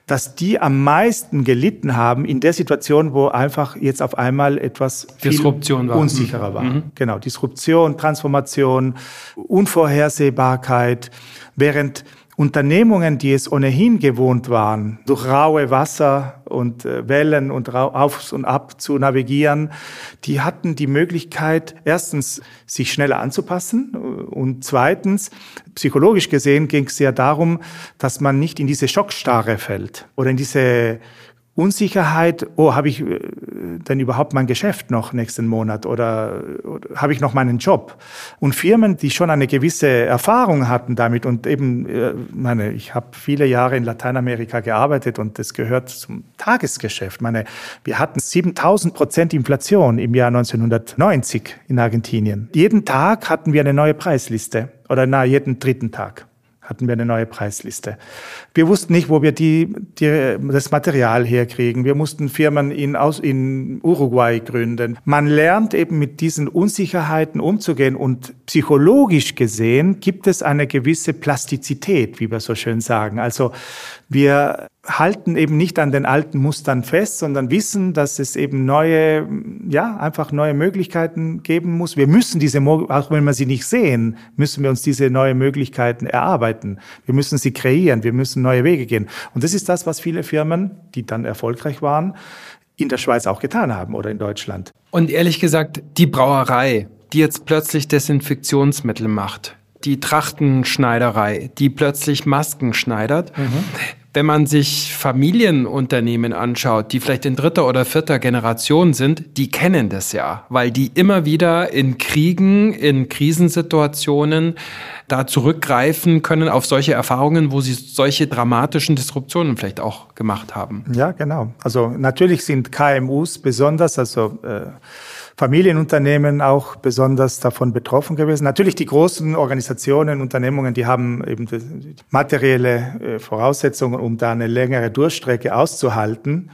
dass die am meisten gelitten haben in der Situation, wo einfach jetzt auf einmal etwas Disruption war. unsicherer war. Mhm. Genau, Disruption, Transformation, Unvorhersehbarkeit, während Unternehmungen, die es ohnehin gewohnt waren, durch raue Wasser und äh, Wellen und auf und ab zu navigieren, die hatten die Möglichkeit, erstens sich schneller anzupassen und zweitens, psychologisch gesehen, ging es ja darum, dass man nicht in diese Schockstarre fällt oder in diese Unsicherheit, oh, habe ich äh, denn überhaupt mein Geschäft noch nächsten Monat oder, oder habe ich noch meinen Job? Und Firmen, die schon eine gewisse Erfahrung hatten damit und eben, äh, meine, ich habe viele Jahre in Lateinamerika gearbeitet und das gehört zum Tagesgeschäft. Meine, wir hatten 7000 Prozent Inflation im Jahr 1990 in Argentinien. Jeden Tag hatten wir eine neue Preisliste oder na, jeden dritten Tag hatten wir eine neue Preisliste. Wir wussten nicht, wo wir die, die, das Material herkriegen. Wir mussten Firmen in, aus, in Uruguay gründen. Man lernt eben mit diesen Unsicherheiten umzugehen und psychologisch gesehen gibt es eine gewisse Plastizität, wie wir so schön sagen. Also wir halten eben nicht an den alten Mustern fest, sondern wissen, dass es eben neue, ja, einfach neue Möglichkeiten geben muss. Wir müssen diese, auch wenn wir sie nicht sehen, müssen wir uns diese neue Möglichkeiten erarbeiten. Wir müssen sie kreieren. Wir müssen neue Wege gehen. Und das ist das, was viele Firmen, die dann erfolgreich waren, in der Schweiz auch getan haben oder in Deutschland. Und ehrlich gesagt, die Brauerei, die jetzt plötzlich Desinfektionsmittel macht, die Trachtenschneiderei, die plötzlich Masken schneidert, mhm wenn man sich Familienunternehmen anschaut, die vielleicht in dritter oder vierter Generation sind, die kennen das ja, weil die immer wieder in Kriegen, in Krisensituationen da zurückgreifen können auf solche Erfahrungen, wo sie solche dramatischen Disruptionen vielleicht auch gemacht haben. Ja, genau. Also natürlich sind KMUs besonders, also äh, Familienunternehmen auch besonders davon betroffen gewesen. Natürlich die großen Organisationen, Unternehmungen, die haben eben materielle äh, Voraussetzungen, um da eine längere Durchstrecke auszuhalten.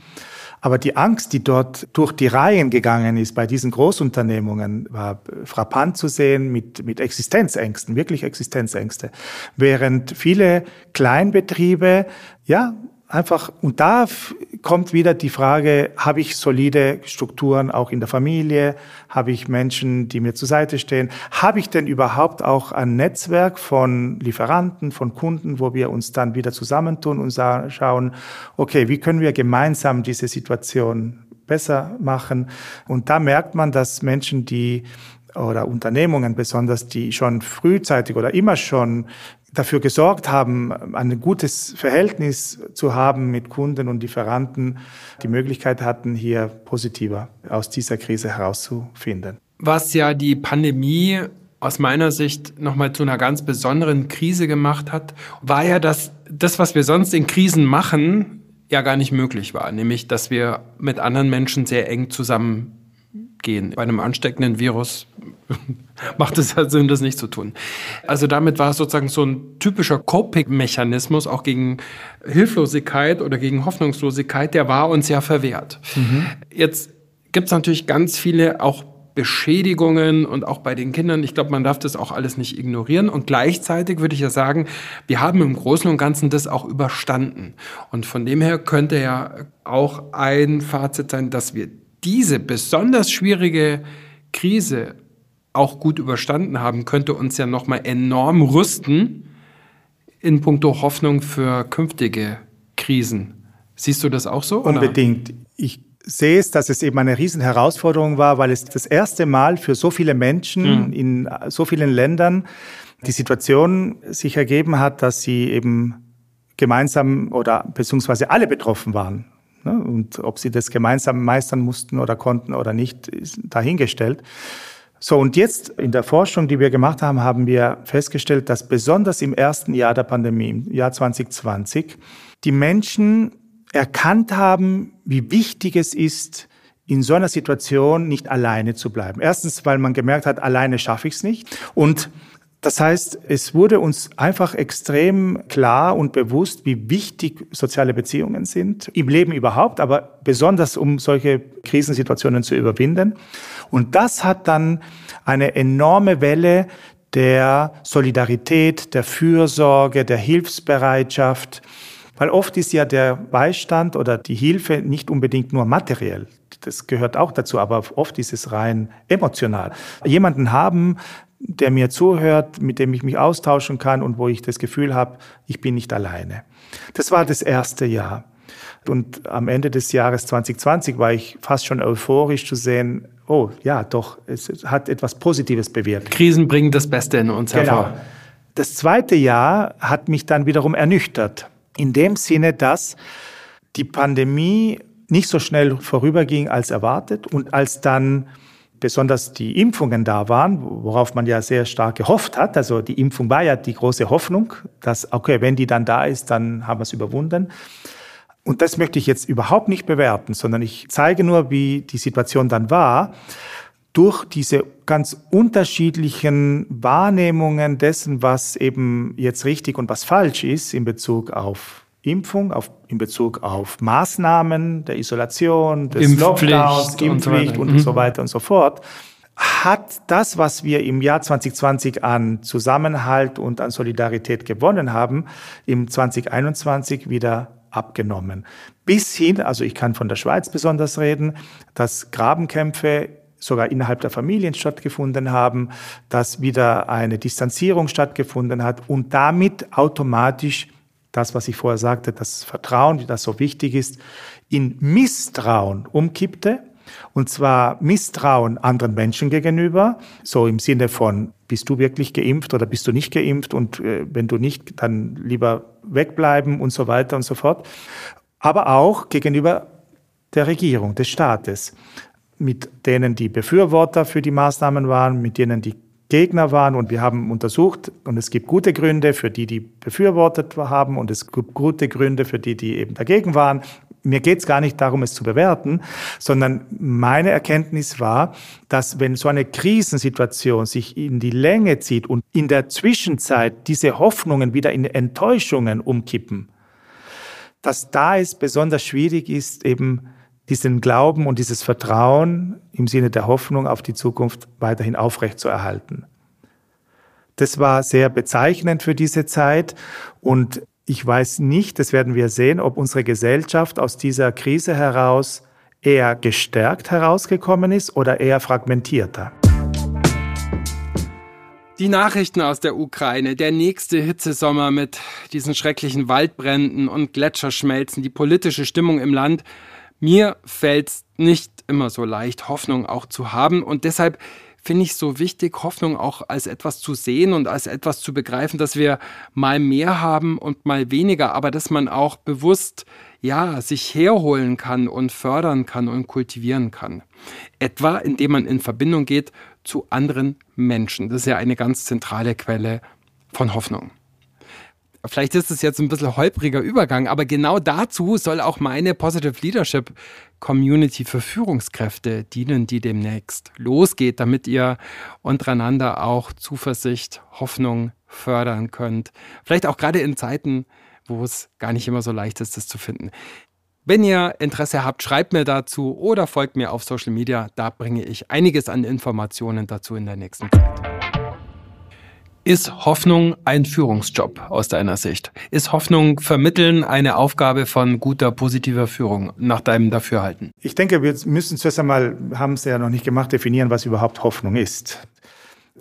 Aber die Angst, die dort durch die Reihen gegangen ist bei diesen Großunternehmungen, war frappant zu sehen mit, mit Existenzängsten, wirklich Existenzängste. Während viele Kleinbetriebe, ja, einfach, und da kommt wieder die Frage, habe ich solide Strukturen auch in der Familie? Habe ich Menschen, die mir zur Seite stehen? Habe ich denn überhaupt auch ein Netzwerk von Lieferanten, von Kunden, wo wir uns dann wieder zusammentun und schauen, okay, wie können wir gemeinsam diese Situation besser machen? Und da merkt man, dass Menschen, die oder Unternehmungen besonders, die schon frühzeitig oder immer schon dafür gesorgt haben, ein gutes Verhältnis zu haben mit Kunden und Lieferanten, die Möglichkeit hatten, hier positiver aus dieser Krise herauszufinden. Was ja die Pandemie aus meiner Sicht nochmal zu einer ganz besonderen Krise gemacht hat, war ja, dass das, was wir sonst in Krisen machen, ja gar nicht möglich war. Nämlich, dass wir mit anderen Menschen sehr eng zusammengehen. Bei einem ansteckenden Virus macht es halt Sinn, das nicht zu tun. Also damit war es sozusagen so ein typischer Coping-Mechanismus, auch gegen Hilflosigkeit oder gegen Hoffnungslosigkeit, der war uns ja verwehrt. Mhm. Jetzt gibt es natürlich ganz viele auch Beschädigungen und auch bei den Kindern. Ich glaube, man darf das auch alles nicht ignorieren. Und gleichzeitig würde ich ja sagen, wir haben im Großen und Ganzen das auch überstanden. Und von dem her könnte ja auch ein Fazit sein, dass wir diese besonders schwierige Krise auch gut überstanden haben, könnte uns ja nochmal enorm rüsten in puncto Hoffnung für künftige Krisen. Siehst du das auch so? Oder? Unbedingt. Ich sehe es, dass es eben eine Riesenherausforderung war, weil es das erste Mal für so viele Menschen mhm. in so vielen Ländern die Situation sich ergeben hat, dass sie eben gemeinsam oder beziehungsweise alle betroffen waren. Ne? Und ob sie das gemeinsam meistern mussten oder konnten oder nicht, ist dahingestellt. So, und jetzt in der Forschung, die wir gemacht haben, haben wir festgestellt, dass besonders im ersten Jahr der Pandemie, im Jahr 2020, die Menschen erkannt haben, wie wichtig es ist, in so einer Situation nicht alleine zu bleiben. Erstens, weil man gemerkt hat, alleine schaffe ich es nicht. Und Das heißt, es wurde uns einfach extrem klar und bewusst, wie wichtig soziale Beziehungen sind, im Leben überhaupt, aber besonders um solche Krisensituationen zu überwinden. Und das hat dann eine enorme Welle der Solidarität, der Fürsorge, der Hilfsbereitschaft, weil oft ist ja der Beistand oder die Hilfe nicht unbedingt nur materiell. Das gehört auch dazu, aber oft ist es rein emotional. Jemanden haben, der mir zuhört, mit dem ich mich austauschen kann und wo ich das Gefühl habe, ich bin nicht alleine. Das war das erste Jahr. Und am Ende des Jahres 2020 war ich fast schon euphorisch zu sehen, oh ja, doch, es hat etwas Positives bewirkt. Krisen bringen das Beste in uns genau. hervor. Das zweite Jahr hat mich dann wiederum ernüchtert. In dem Sinne, dass die Pandemie nicht so schnell vorüberging als erwartet und als dann besonders die Impfungen da waren, worauf man ja sehr stark gehofft hat. Also die Impfung war ja die große Hoffnung, dass, okay, wenn die dann da ist, dann haben wir es überwunden. Und das möchte ich jetzt überhaupt nicht bewerten, sondern ich zeige nur, wie die Situation dann war. Durch diese ganz unterschiedlichen Wahrnehmungen dessen, was eben jetzt richtig und was falsch ist in Bezug auf Impfung, auf, in Bezug auf Maßnahmen der Isolation, des Impfpflicht Lockdowns, Impfpflicht und, so und mhm. so weiter und so fort, hat das, was wir im Jahr 2020 an Zusammenhalt und an Solidarität gewonnen haben, im 2021 wieder abgenommen. Bis hin, also ich kann von der Schweiz besonders reden, dass Grabenkämpfe sogar innerhalb der Familien stattgefunden haben, dass wieder eine Distanzierung stattgefunden hat und damit automatisch das, was ich vorher sagte, das Vertrauen, das so wichtig ist, in Misstrauen umkippte. Und zwar Misstrauen anderen Menschen gegenüber, so im Sinne von, bist du wirklich geimpft oder bist du nicht geimpft und äh, wenn du nicht, dann lieber wegbleiben und so weiter und so fort. Aber auch gegenüber der Regierung, des Staates, mit denen die Befürworter für die Maßnahmen waren, mit denen die Gegner waren und wir haben untersucht und es gibt gute Gründe für die, die befürwortet haben und es gibt gute Gründe für die, die eben dagegen waren. Mir geht es gar nicht darum, es zu bewerten, sondern meine Erkenntnis war, dass wenn so eine Krisensituation sich in die Länge zieht und in der Zwischenzeit diese Hoffnungen wieder in Enttäuschungen umkippen, dass da es besonders schwierig ist, eben diesen Glauben und dieses Vertrauen im Sinne der Hoffnung auf die Zukunft weiterhin aufrechtzuerhalten. Das war sehr bezeichnend für diese Zeit und ich weiß nicht, das werden wir sehen, ob unsere Gesellschaft aus dieser Krise heraus eher gestärkt herausgekommen ist oder eher fragmentierter. Die Nachrichten aus der Ukraine, der nächste Hitzesommer mit diesen schrecklichen Waldbränden und Gletscherschmelzen, die politische Stimmung im Land, mir fällt es nicht immer so leicht, Hoffnung auch zu haben und deshalb finde ich so wichtig, Hoffnung auch als etwas zu sehen und als etwas zu begreifen, dass wir mal mehr haben und mal weniger, aber dass man auch bewusst ja, sich herholen kann und fördern kann und kultivieren kann. Etwa indem man in Verbindung geht zu anderen Menschen. Das ist ja eine ganz zentrale Quelle von Hoffnung. Vielleicht ist es jetzt ein bisschen holpriger Übergang, aber genau dazu soll auch meine Positive Leadership Community für Führungskräfte dienen, die demnächst losgeht, damit ihr untereinander auch Zuversicht, Hoffnung fördern könnt. Vielleicht auch gerade in Zeiten, wo es gar nicht immer so leicht ist, das zu finden. Wenn ihr Interesse habt, schreibt mir dazu oder folgt mir auf Social Media. Da bringe ich einiges an Informationen dazu in der nächsten Zeit. Ist Hoffnung ein Führungsjob aus deiner Sicht? Ist Hoffnung vermitteln eine Aufgabe von guter, positiver Führung nach deinem Dafürhalten? Ich denke, wir müssen zuerst einmal, haben es ja noch nicht gemacht, definieren, was überhaupt Hoffnung ist.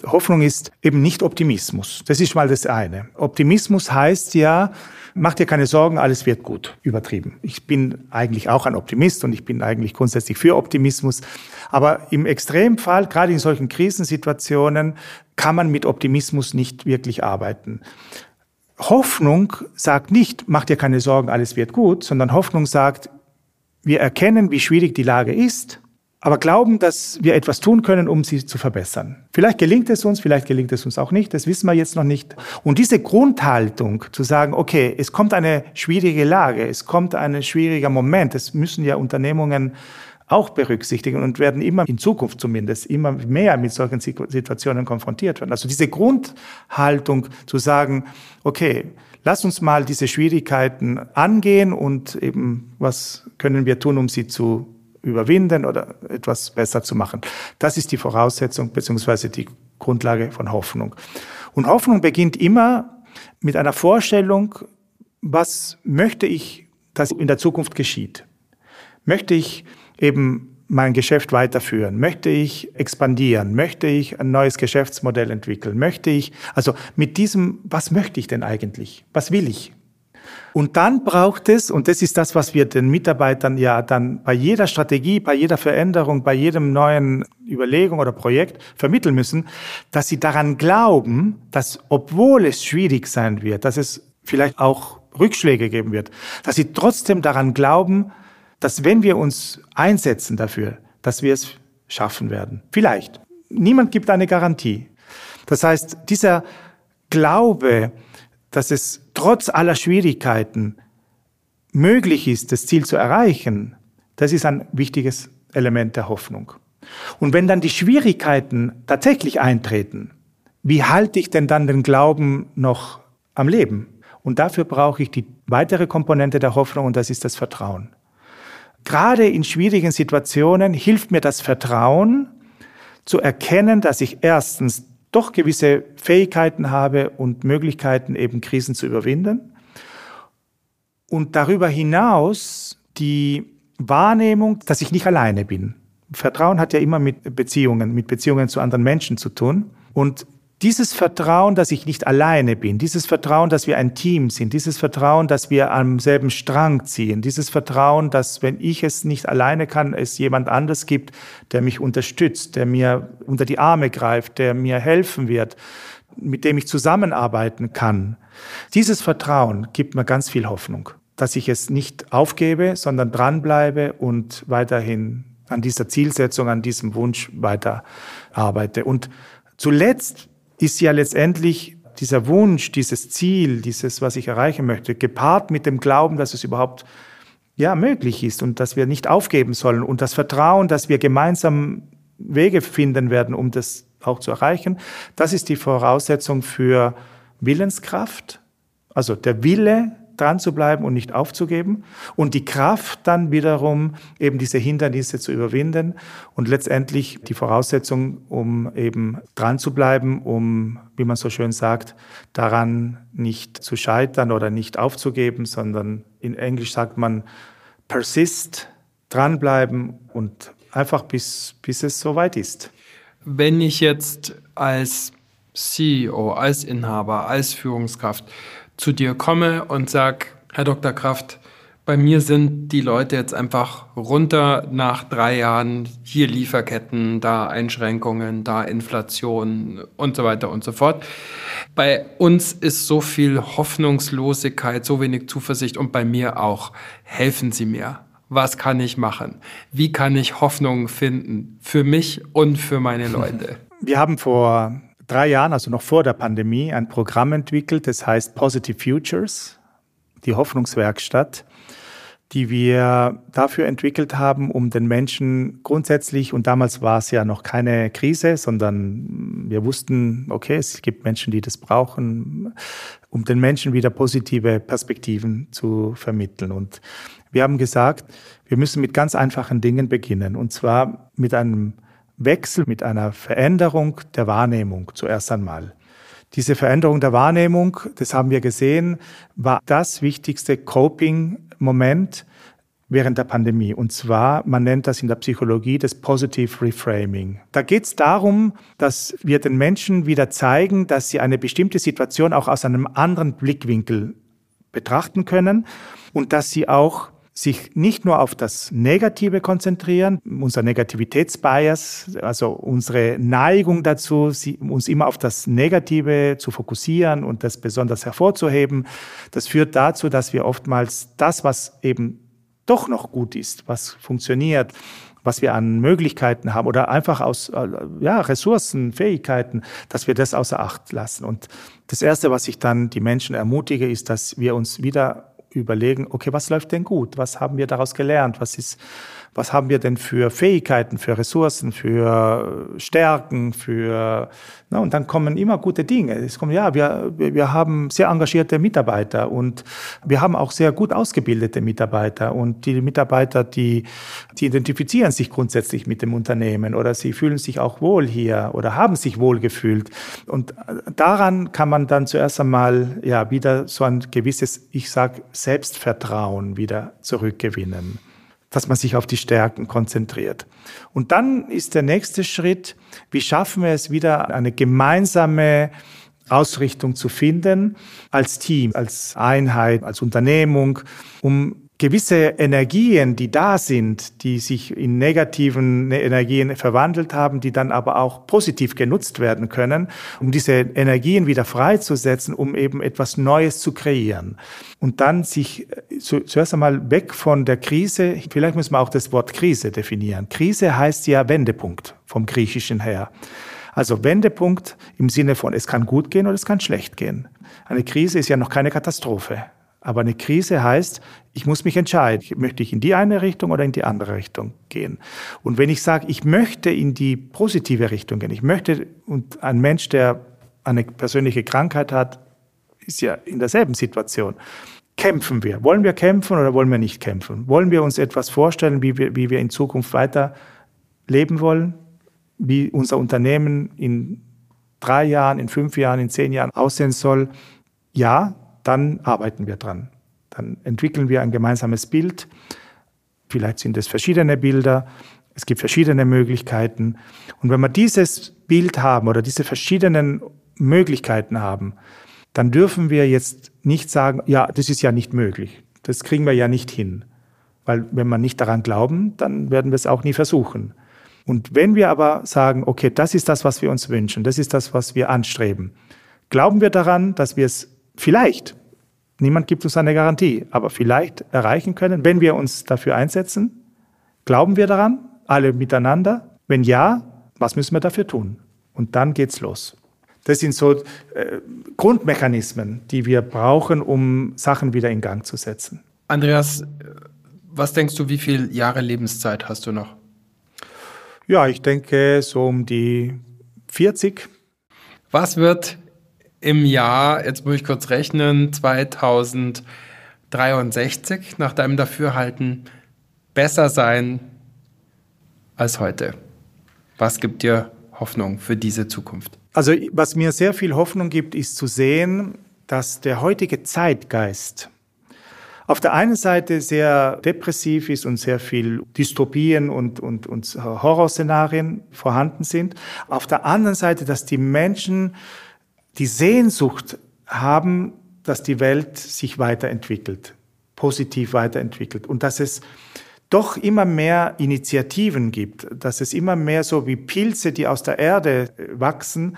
Hoffnung ist eben nicht Optimismus. Das ist mal das eine. Optimismus heißt ja, mach dir keine Sorgen, alles wird gut. Übertrieben. Ich bin eigentlich auch ein Optimist und ich bin eigentlich grundsätzlich für Optimismus. Aber im Extremfall, gerade in solchen Krisensituationen, kann man mit Optimismus nicht wirklich arbeiten. Hoffnung sagt nicht, mach dir keine Sorgen, alles wird gut, sondern Hoffnung sagt, wir erkennen, wie schwierig die Lage ist aber glauben, dass wir etwas tun können, um sie zu verbessern. Vielleicht gelingt es uns, vielleicht gelingt es uns auch nicht, das wissen wir jetzt noch nicht. Und diese Grundhaltung zu sagen, okay, es kommt eine schwierige Lage, es kommt ein schwieriger Moment, es müssen ja Unternehmungen auch berücksichtigen und werden immer in Zukunft zumindest immer mehr mit solchen Situationen konfrontiert werden. Also diese Grundhaltung zu sagen, okay, lass uns mal diese Schwierigkeiten angehen und eben, was können wir tun, um sie zu überwinden oder etwas besser zu machen. Das ist die Voraussetzung beziehungsweise die Grundlage von Hoffnung. Und Hoffnung beginnt immer mit einer Vorstellung, was möchte ich, dass in der Zukunft geschieht? Möchte ich eben mein Geschäft weiterführen? Möchte ich expandieren? Möchte ich ein neues Geschäftsmodell entwickeln? Möchte ich, also mit diesem, was möchte ich denn eigentlich? Was will ich? Und dann braucht es, und das ist das, was wir den Mitarbeitern ja dann bei jeder Strategie, bei jeder Veränderung, bei jedem neuen Überlegung oder Projekt vermitteln müssen, dass sie daran glauben, dass obwohl es schwierig sein wird, dass es vielleicht auch Rückschläge geben wird, dass sie trotzdem daran glauben, dass wenn wir uns einsetzen dafür, dass wir es schaffen werden. Vielleicht. Niemand gibt eine Garantie. Das heißt, dieser Glaube, dass es trotz aller Schwierigkeiten möglich ist, das Ziel zu erreichen, das ist ein wichtiges Element der Hoffnung. Und wenn dann die Schwierigkeiten tatsächlich eintreten, wie halte ich denn dann den Glauben noch am Leben? Und dafür brauche ich die weitere Komponente der Hoffnung und das ist das Vertrauen. Gerade in schwierigen Situationen hilft mir das Vertrauen zu erkennen, dass ich erstens doch gewisse Fähigkeiten habe und Möglichkeiten, eben Krisen zu überwinden. Und darüber hinaus die Wahrnehmung, dass ich nicht alleine bin. Vertrauen hat ja immer mit Beziehungen, mit Beziehungen zu anderen Menschen zu tun. Und dieses Vertrauen, dass ich nicht alleine bin, dieses Vertrauen, dass wir ein Team sind, dieses Vertrauen, dass wir am selben Strang ziehen, dieses Vertrauen, dass wenn ich es nicht alleine kann, es jemand anders gibt, der mich unterstützt, der mir unter die Arme greift, der mir helfen wird, mit dem ich zusammenarbeiten kann. Dieses Vertrauen gibt mir ganz viel Hoffnung, dass ich es nicht aufgebe, sondern dranbleibe und weiterhin an dieser Zielsetzung, an diesem Wunsch weiter arbeite. Und zuletzt ist ja letztendlich dieser Wunsch, dieses Ziel, dieses, was ich erreichen möchte, gepaart mit dem Glauben, dass es überhaupt ja, möglich ist und dass wir nicht aufgeben sollen und das Vertrauen, dass wir gemeinsam Wege finden werden, um das auch zu erreichen. Das ist die Voraussetzung für Willenskraft, also der Wille, dran zu bleiben und nicht aufzugeben und die Kraft dann wiederum eben diese Hindernisse zu überwinden und letztendlich die Voraussetzung, um eben dran zu bleiben, um, wie man so schön sagt, daran nicht zu scheitern oder nicht aufzugeben, sondern in Englisch sagt man persist, dranbleiben und einfach bis, bis es soweit ist. Wenn ich jetzt als CEO, als Inhaber, als Führungskraft zu dir komme und sag, Herr Dr. Kraft, bei mir sind die Leute jetzt einfach runter nach drei Jahren, hier Lieferketten, da Einschränkungen, da Inflation und so weiter und so fort. Bei uns ist so viel Hoffnungslosigkeit, so wenig Zuversicht und bei mir auch. Helfen Sie mir. Was kann ich machen? Wie kann ich Hoffnung finden für mich und für meine Leute? Wir haben vor drei Jahren, also noch vor der Pandemie, ein Programm entwickelt, das heißt Positive Futures, die Hoffnungswerkstatt, die wir dafür entwickelt haben, um den Menschen grundsätzlich, und damals war es ja noch keine Krise, sondern wir wussten, okay, es gibt Menschen, die das brauchen, um den Menschen wieder positive Perspektiven zu vermitteln. Und wir haben gesagt, wir müssen mit ganz einfachen Dingen beginnen, und zwar mit einem Wechsel, mit einer Veränderung der Wahrnehmung zuerst einmal. Diese Veränderung der Wahrnehmung, das haben wir gesehen, war das wichtigste Coping-Moment während der Pandemie. Und zwar, man nennt das in der Psychologie das Positive Reframing. Da geht es darum, dass wir den Menschen wieder zeigen, dass sie eine bestimmte Situation auch aus einem anderen Blickwinkel betrachten können und dass sie auch sich nicht nur auf das Negative konzentrieren, unser Negativitätsbias, also unsere Neigung dazu, uns immer auf das Negative zu fokussieren und das besonders hervorzuheben, das führt dazu, dass wir oftmals das, was eben doch noch gut ist, was funktioniert, was wir an Möglichkeiten haben oder einfach aus äh, ja, Ressourcen, Fähigkeiten, dass wir das außer Acht lassen. Und das Erste, was ich dann die Menschen ermutige, ist, dass wir uns wieder überlegen, okay, was läuft denn gut? Was haben wir daraus gelernt? Was ist, was haben wir denn für Fähigkeiten, für Ressourcen, für Stärken, für, na, und dann kommen immer gute Dinge. Es kommt, ja, wir, wir haben sehr engagierte Mitarbeiter und wir haben auch sehr gut ausgebildete Mitarbeiter und die Mitarbeiter, die, die identifizieren sich grundsätzlich mit dem Unternehmen oder sie fühlen sich auch wohl hier oder haben sich wohl gefühlt. Und daran kann man dann zuerst einmal, ja, wieder so ein gewisses, ich sag, Selbstvertrauen wieder zurückgewinnen dass man sich auf die Stärken konzentriert. Und dann ist der nächste Schritt, wie schaffen wir es wieder, eine gemeinsame Ausrichtung zu finden, als Team, als Einheit, als Unternehmung, um gewisse Energien, die da sind, die sich in negativen Energien verwandelt haben, die dann aber auch positiv genutzt werden können, um diese Energien wieder freizusetzen, um eben etwas Neues zu kreieren. Und dann sich äh, zuerst einmal weg von der Krise, vielleicht müssen wir auch das Wort Krise definieren. Krise heißt ja Wendepunkt vom Griechischen her. Also Wendepunkt im Sinne von, es kann gut gehen oder es kann schlecht gehen. Eine Krise ist ja noch keine Katastrophe. Aber eine Krise heißt, ich muss mich entscheiden, möchte ich in die eine Richtung oder in die andere Richtung gehen. Und wenn ich sage, ich möchte in die positive Richtung gehen, ich möchte, und ein Mensch, der eine persönliche Krankheit hat, ist ja in derselben Situation. Kämpfen wir? Wollen wir kämpfen oder wollen wir nicht kämpfen? Wollen wir uns etwas vorstellen, wie wir, wie wir in Zukunft weiter leben wollen? Wie unser Unternehmen in drei Jahren, in fünf Jahren, in zehn Jahren aussehen soll? Ja, dann arbeiten wir dran. Dann entwickeln wir ein gemeinsames Bild. Vielleicht sind es verschiedene Bilder. Es gibt verschiedene Möglichkeiten. Und wenn wir dieses Bild haben oder diese verschiedenen Möglichkeiten haben, dann dürfen wir jetzt nicht sagen, ja, das ist ja nicht möglich. Das kriegen wir ja nicht hin. Weil wenn wir nicht daran glauben, dann werden wir es auch nie versuchen. Und wenn wir aber sagen, okay, das ist das, was wir uns wünschen, das ist das, was wir anstreben, glauben wir daran, dass wir es vielleicht, niemand gibt uns eine Garantie, aber vielleicht erreichen können, wenn wir uns dafür einsetzen? Glauben wir daran, alle miteinander? Wenn ja, was müssen wir dafür tun? Und dann geht's los. Das sind so äh, Grundmechanismen, die wir brauchen, um Sachen wieder in Gang zu setzen. Andreas, was denkst du, wie viele Jahre Lebenszeit hast du noch? Ja, ich denke so um die 40. Was wird im Jahr, jetzt muss ich kurz rechnen, 2063 nach deinem Dafürhalten besser sein als heute? Was gibt dir Hoffnung für diese Zukunft? Also was mir sehr viel Hoffnung gibt, ist zu sehen, dass der heutige Zeitgeist auf der einen Seite sehr depressiv ist und sehr viel Dystopien und, und, und Horrorszenarien vorhanden sind. Auf der anderen Seite, dass die Menschen die Sehnsucht haben, dass die Welt sich weiterentwickelt, positiv weiterentwickelt und dass es doch immer mehr Initiativen gibt, dass es immer mehr so wie Pilze, die aus der Erde wachsen,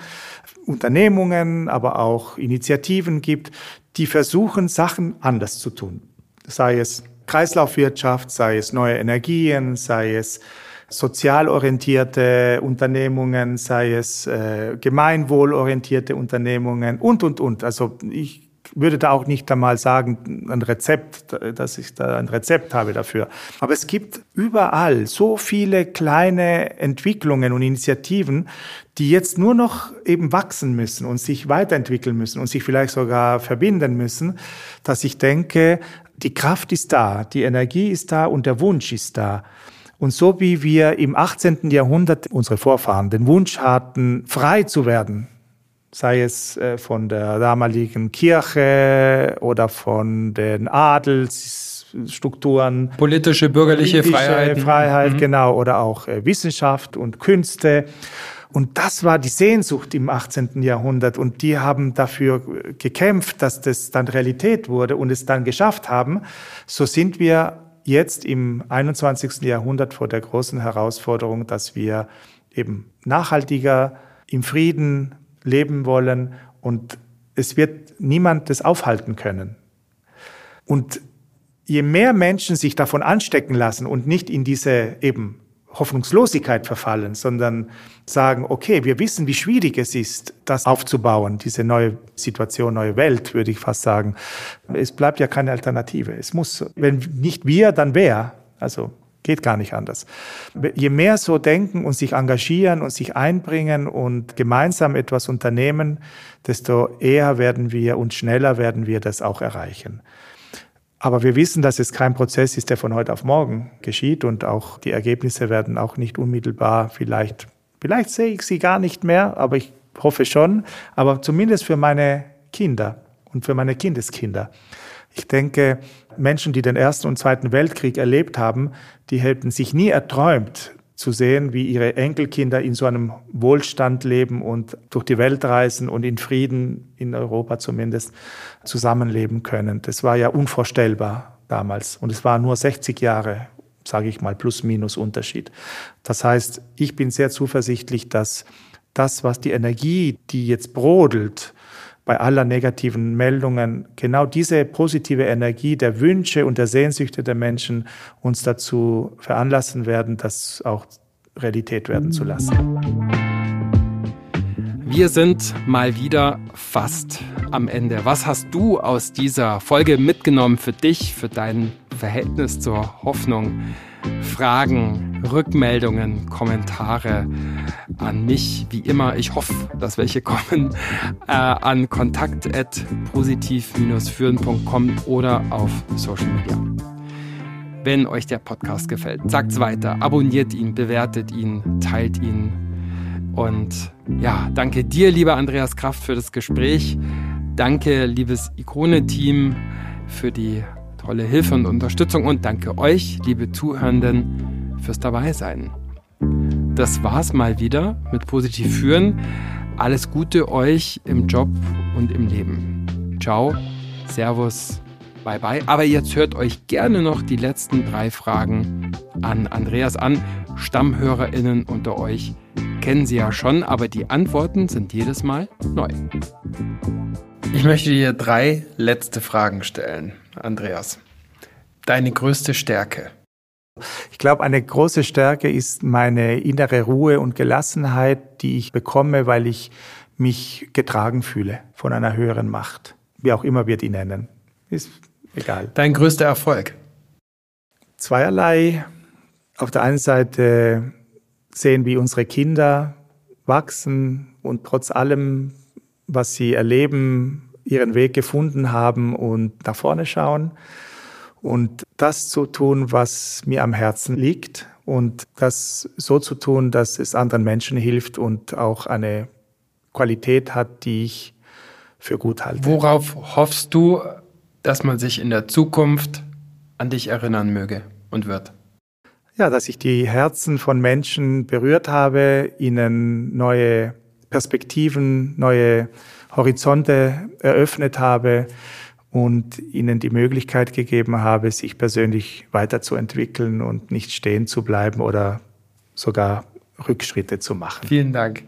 Unternehmungen, aber auch Initiativen gibt, die versuchen, Sachen anders zu tun. Sei es Kreislaufwirtschaft, sei es neue Energien, sei es sozial orientierte Unternehmungen, sei es äh, gemeinwohlorientierte Unternehmungen und, und, und. Also ich würde da auch nicht einmal sagen, ein Rezept, dass ich da ein Rezept habe dafür. Aber es gibt überall so viele kleine Entwicklungen und Initiativen, die jetzt nur noch eben wachsen müssen und sich weiterentwickeln müssen und sich vielleicht sogar verbinden müssen, dass ich denke, die Kraft ist da, die Energie ist da und der Wunsch ist da. Und so wie wir im 18. Jahrhundert unsere Vorfahren den Wunsch hatten, frei zu werden, sei es äh, von der damaligen Kirche oder von den Adelsstrukturen. Politische, bürgerliche politische Freiheit. Freiheit, mhm. genau, oder auch äh, Wissenschaft und Künste. Und das war die Sehnsucht im 18. Jahrhundert. Und die haben dafür gekämpft, dass das dann Realität wurde und es dann geschafft haben. So sind wir jetzt im 21. Jahrhundert vor der großen Herausforderung, dass wir eben nachhaltiger im Frieden leben wollen und es wird niemand das aufhalten können. Und je mehr Menschen sich davon anstecken lassen und nicht in diese eben Hoffnungslosigkeit verfallen, sondern sagen, okay, wir wissen, wie schwierig es ist, das aufzubauen, diese neue Situation, neue Welt, würde ich fast sagen. Es bleibt ja keine Alternative. Es muss, wenn nicht wir, dann wer? Also Geht gar nicht anders. Je mehr so denken und sich engagieren und sich einbringen und gemeinsam etwas unternehmen, desto eher werden wir und schneller werden wir das auch erreichen. Aber wir wissen, dass es kein Prozess ist, der von heute auf morgen geschieht und auch die Ergebnisse werden auch nicht unmittelbar vielleicht, vielleicht sehe ich sie gar nicht mehr, aber ich hoffe schon, aber zumindest für meine Kinder und für meine Kindeskinder. Ich denke, Menschen, die den Ersten und Zweiten Weltkrieg erlebt haben, die hätten sich nie erträumt, zu sehen, wie ihre Enkelkinder in so einem Wohlstand leben und durch die Welt reisen und in Frieden, in Europa zumindest, zusammenleben können. Das war ja unvorstellbar damals. Und es war nur 60 Jahre, sage ich mal, plus minus Unterschied. Das heißt, ich bin sehr zuversichtlich, dass das, was die Energie, die jetzt brodelt, bei aller negativen Meldungen genau diese positive Energie der Wünsche und der Sehnsüchte der Menschen uns dazu veranlassen werden, das auch Realität werden zu lassen. Wir sind mal wieder fast am Ende. Was hast du aus dieser Folge mitgenommen für dich, für dein Verhältnis zur Hoffnung? Fragen, Rückmeldungen, Kommentare an mich, wie immer. Ich hoffe, dass welche kommen, äh, an kontakt.positiv-führen.com oder auf Social Media. Wenn euch der Podcast gefällt, sagt's weiter, abonniert ihn, bewertet ihn, teilt ihn. Und ja, danke dir, lieber Andreas Kraft, für das Gespräch. Danke, liebes Ikone-Team, für die tolle Hilfe und Unterstützung und danke euch, liebe Zuhörenden, fürs Dabeisein. Das war's mal wieder mit Positiv führen. Alles Gute euch im Job und im Leben. Ciao, Servus, bye bye. Aber jetzt hört euch gerne noch die letzten drei Fragen an Andreas an. StammhörerInnen unter euch kennen sie ja schon, aber die Antworten sind jedes Mal neu. Ich möchte dir drei letzte Fragen stellen, Andreas. Deine größte Stärke? Ich glaube, eine große Stärke ist meine innere Ruhe und Gelassenheit, die ich bekomme, weil ich mich getragen fühle von einer höheren Macht. Wie auch immer wir die nennen. Ist egal. Dein größter Erfolg? Zweierlei. Auf der einen Seite sehen, wie unsere Kinder wachsen und trotz allem was sie erleben, ihren Weg gefunden haben und nach vorne schauen und das zu tun, was mir am Herzen liegt und das so zu tun, dass es anderen Menschen hilft und auch eine Qualität hat, die ich für gut halte. Worauf hoffst du, dass man sich in der Zukunft an dich erinnern möge und wird? Ja, dass ich die Herzen von Menschen berührt habe, ihnen neue Perspektiven, neue Horizonte eröffnet habe und ihnen die Möglichkeit gegeben habe, sich persönlich weiterzuentwickeln und nicht stehen zu bleiben oder sogar Rückschritte zu machen. Vielen Dank.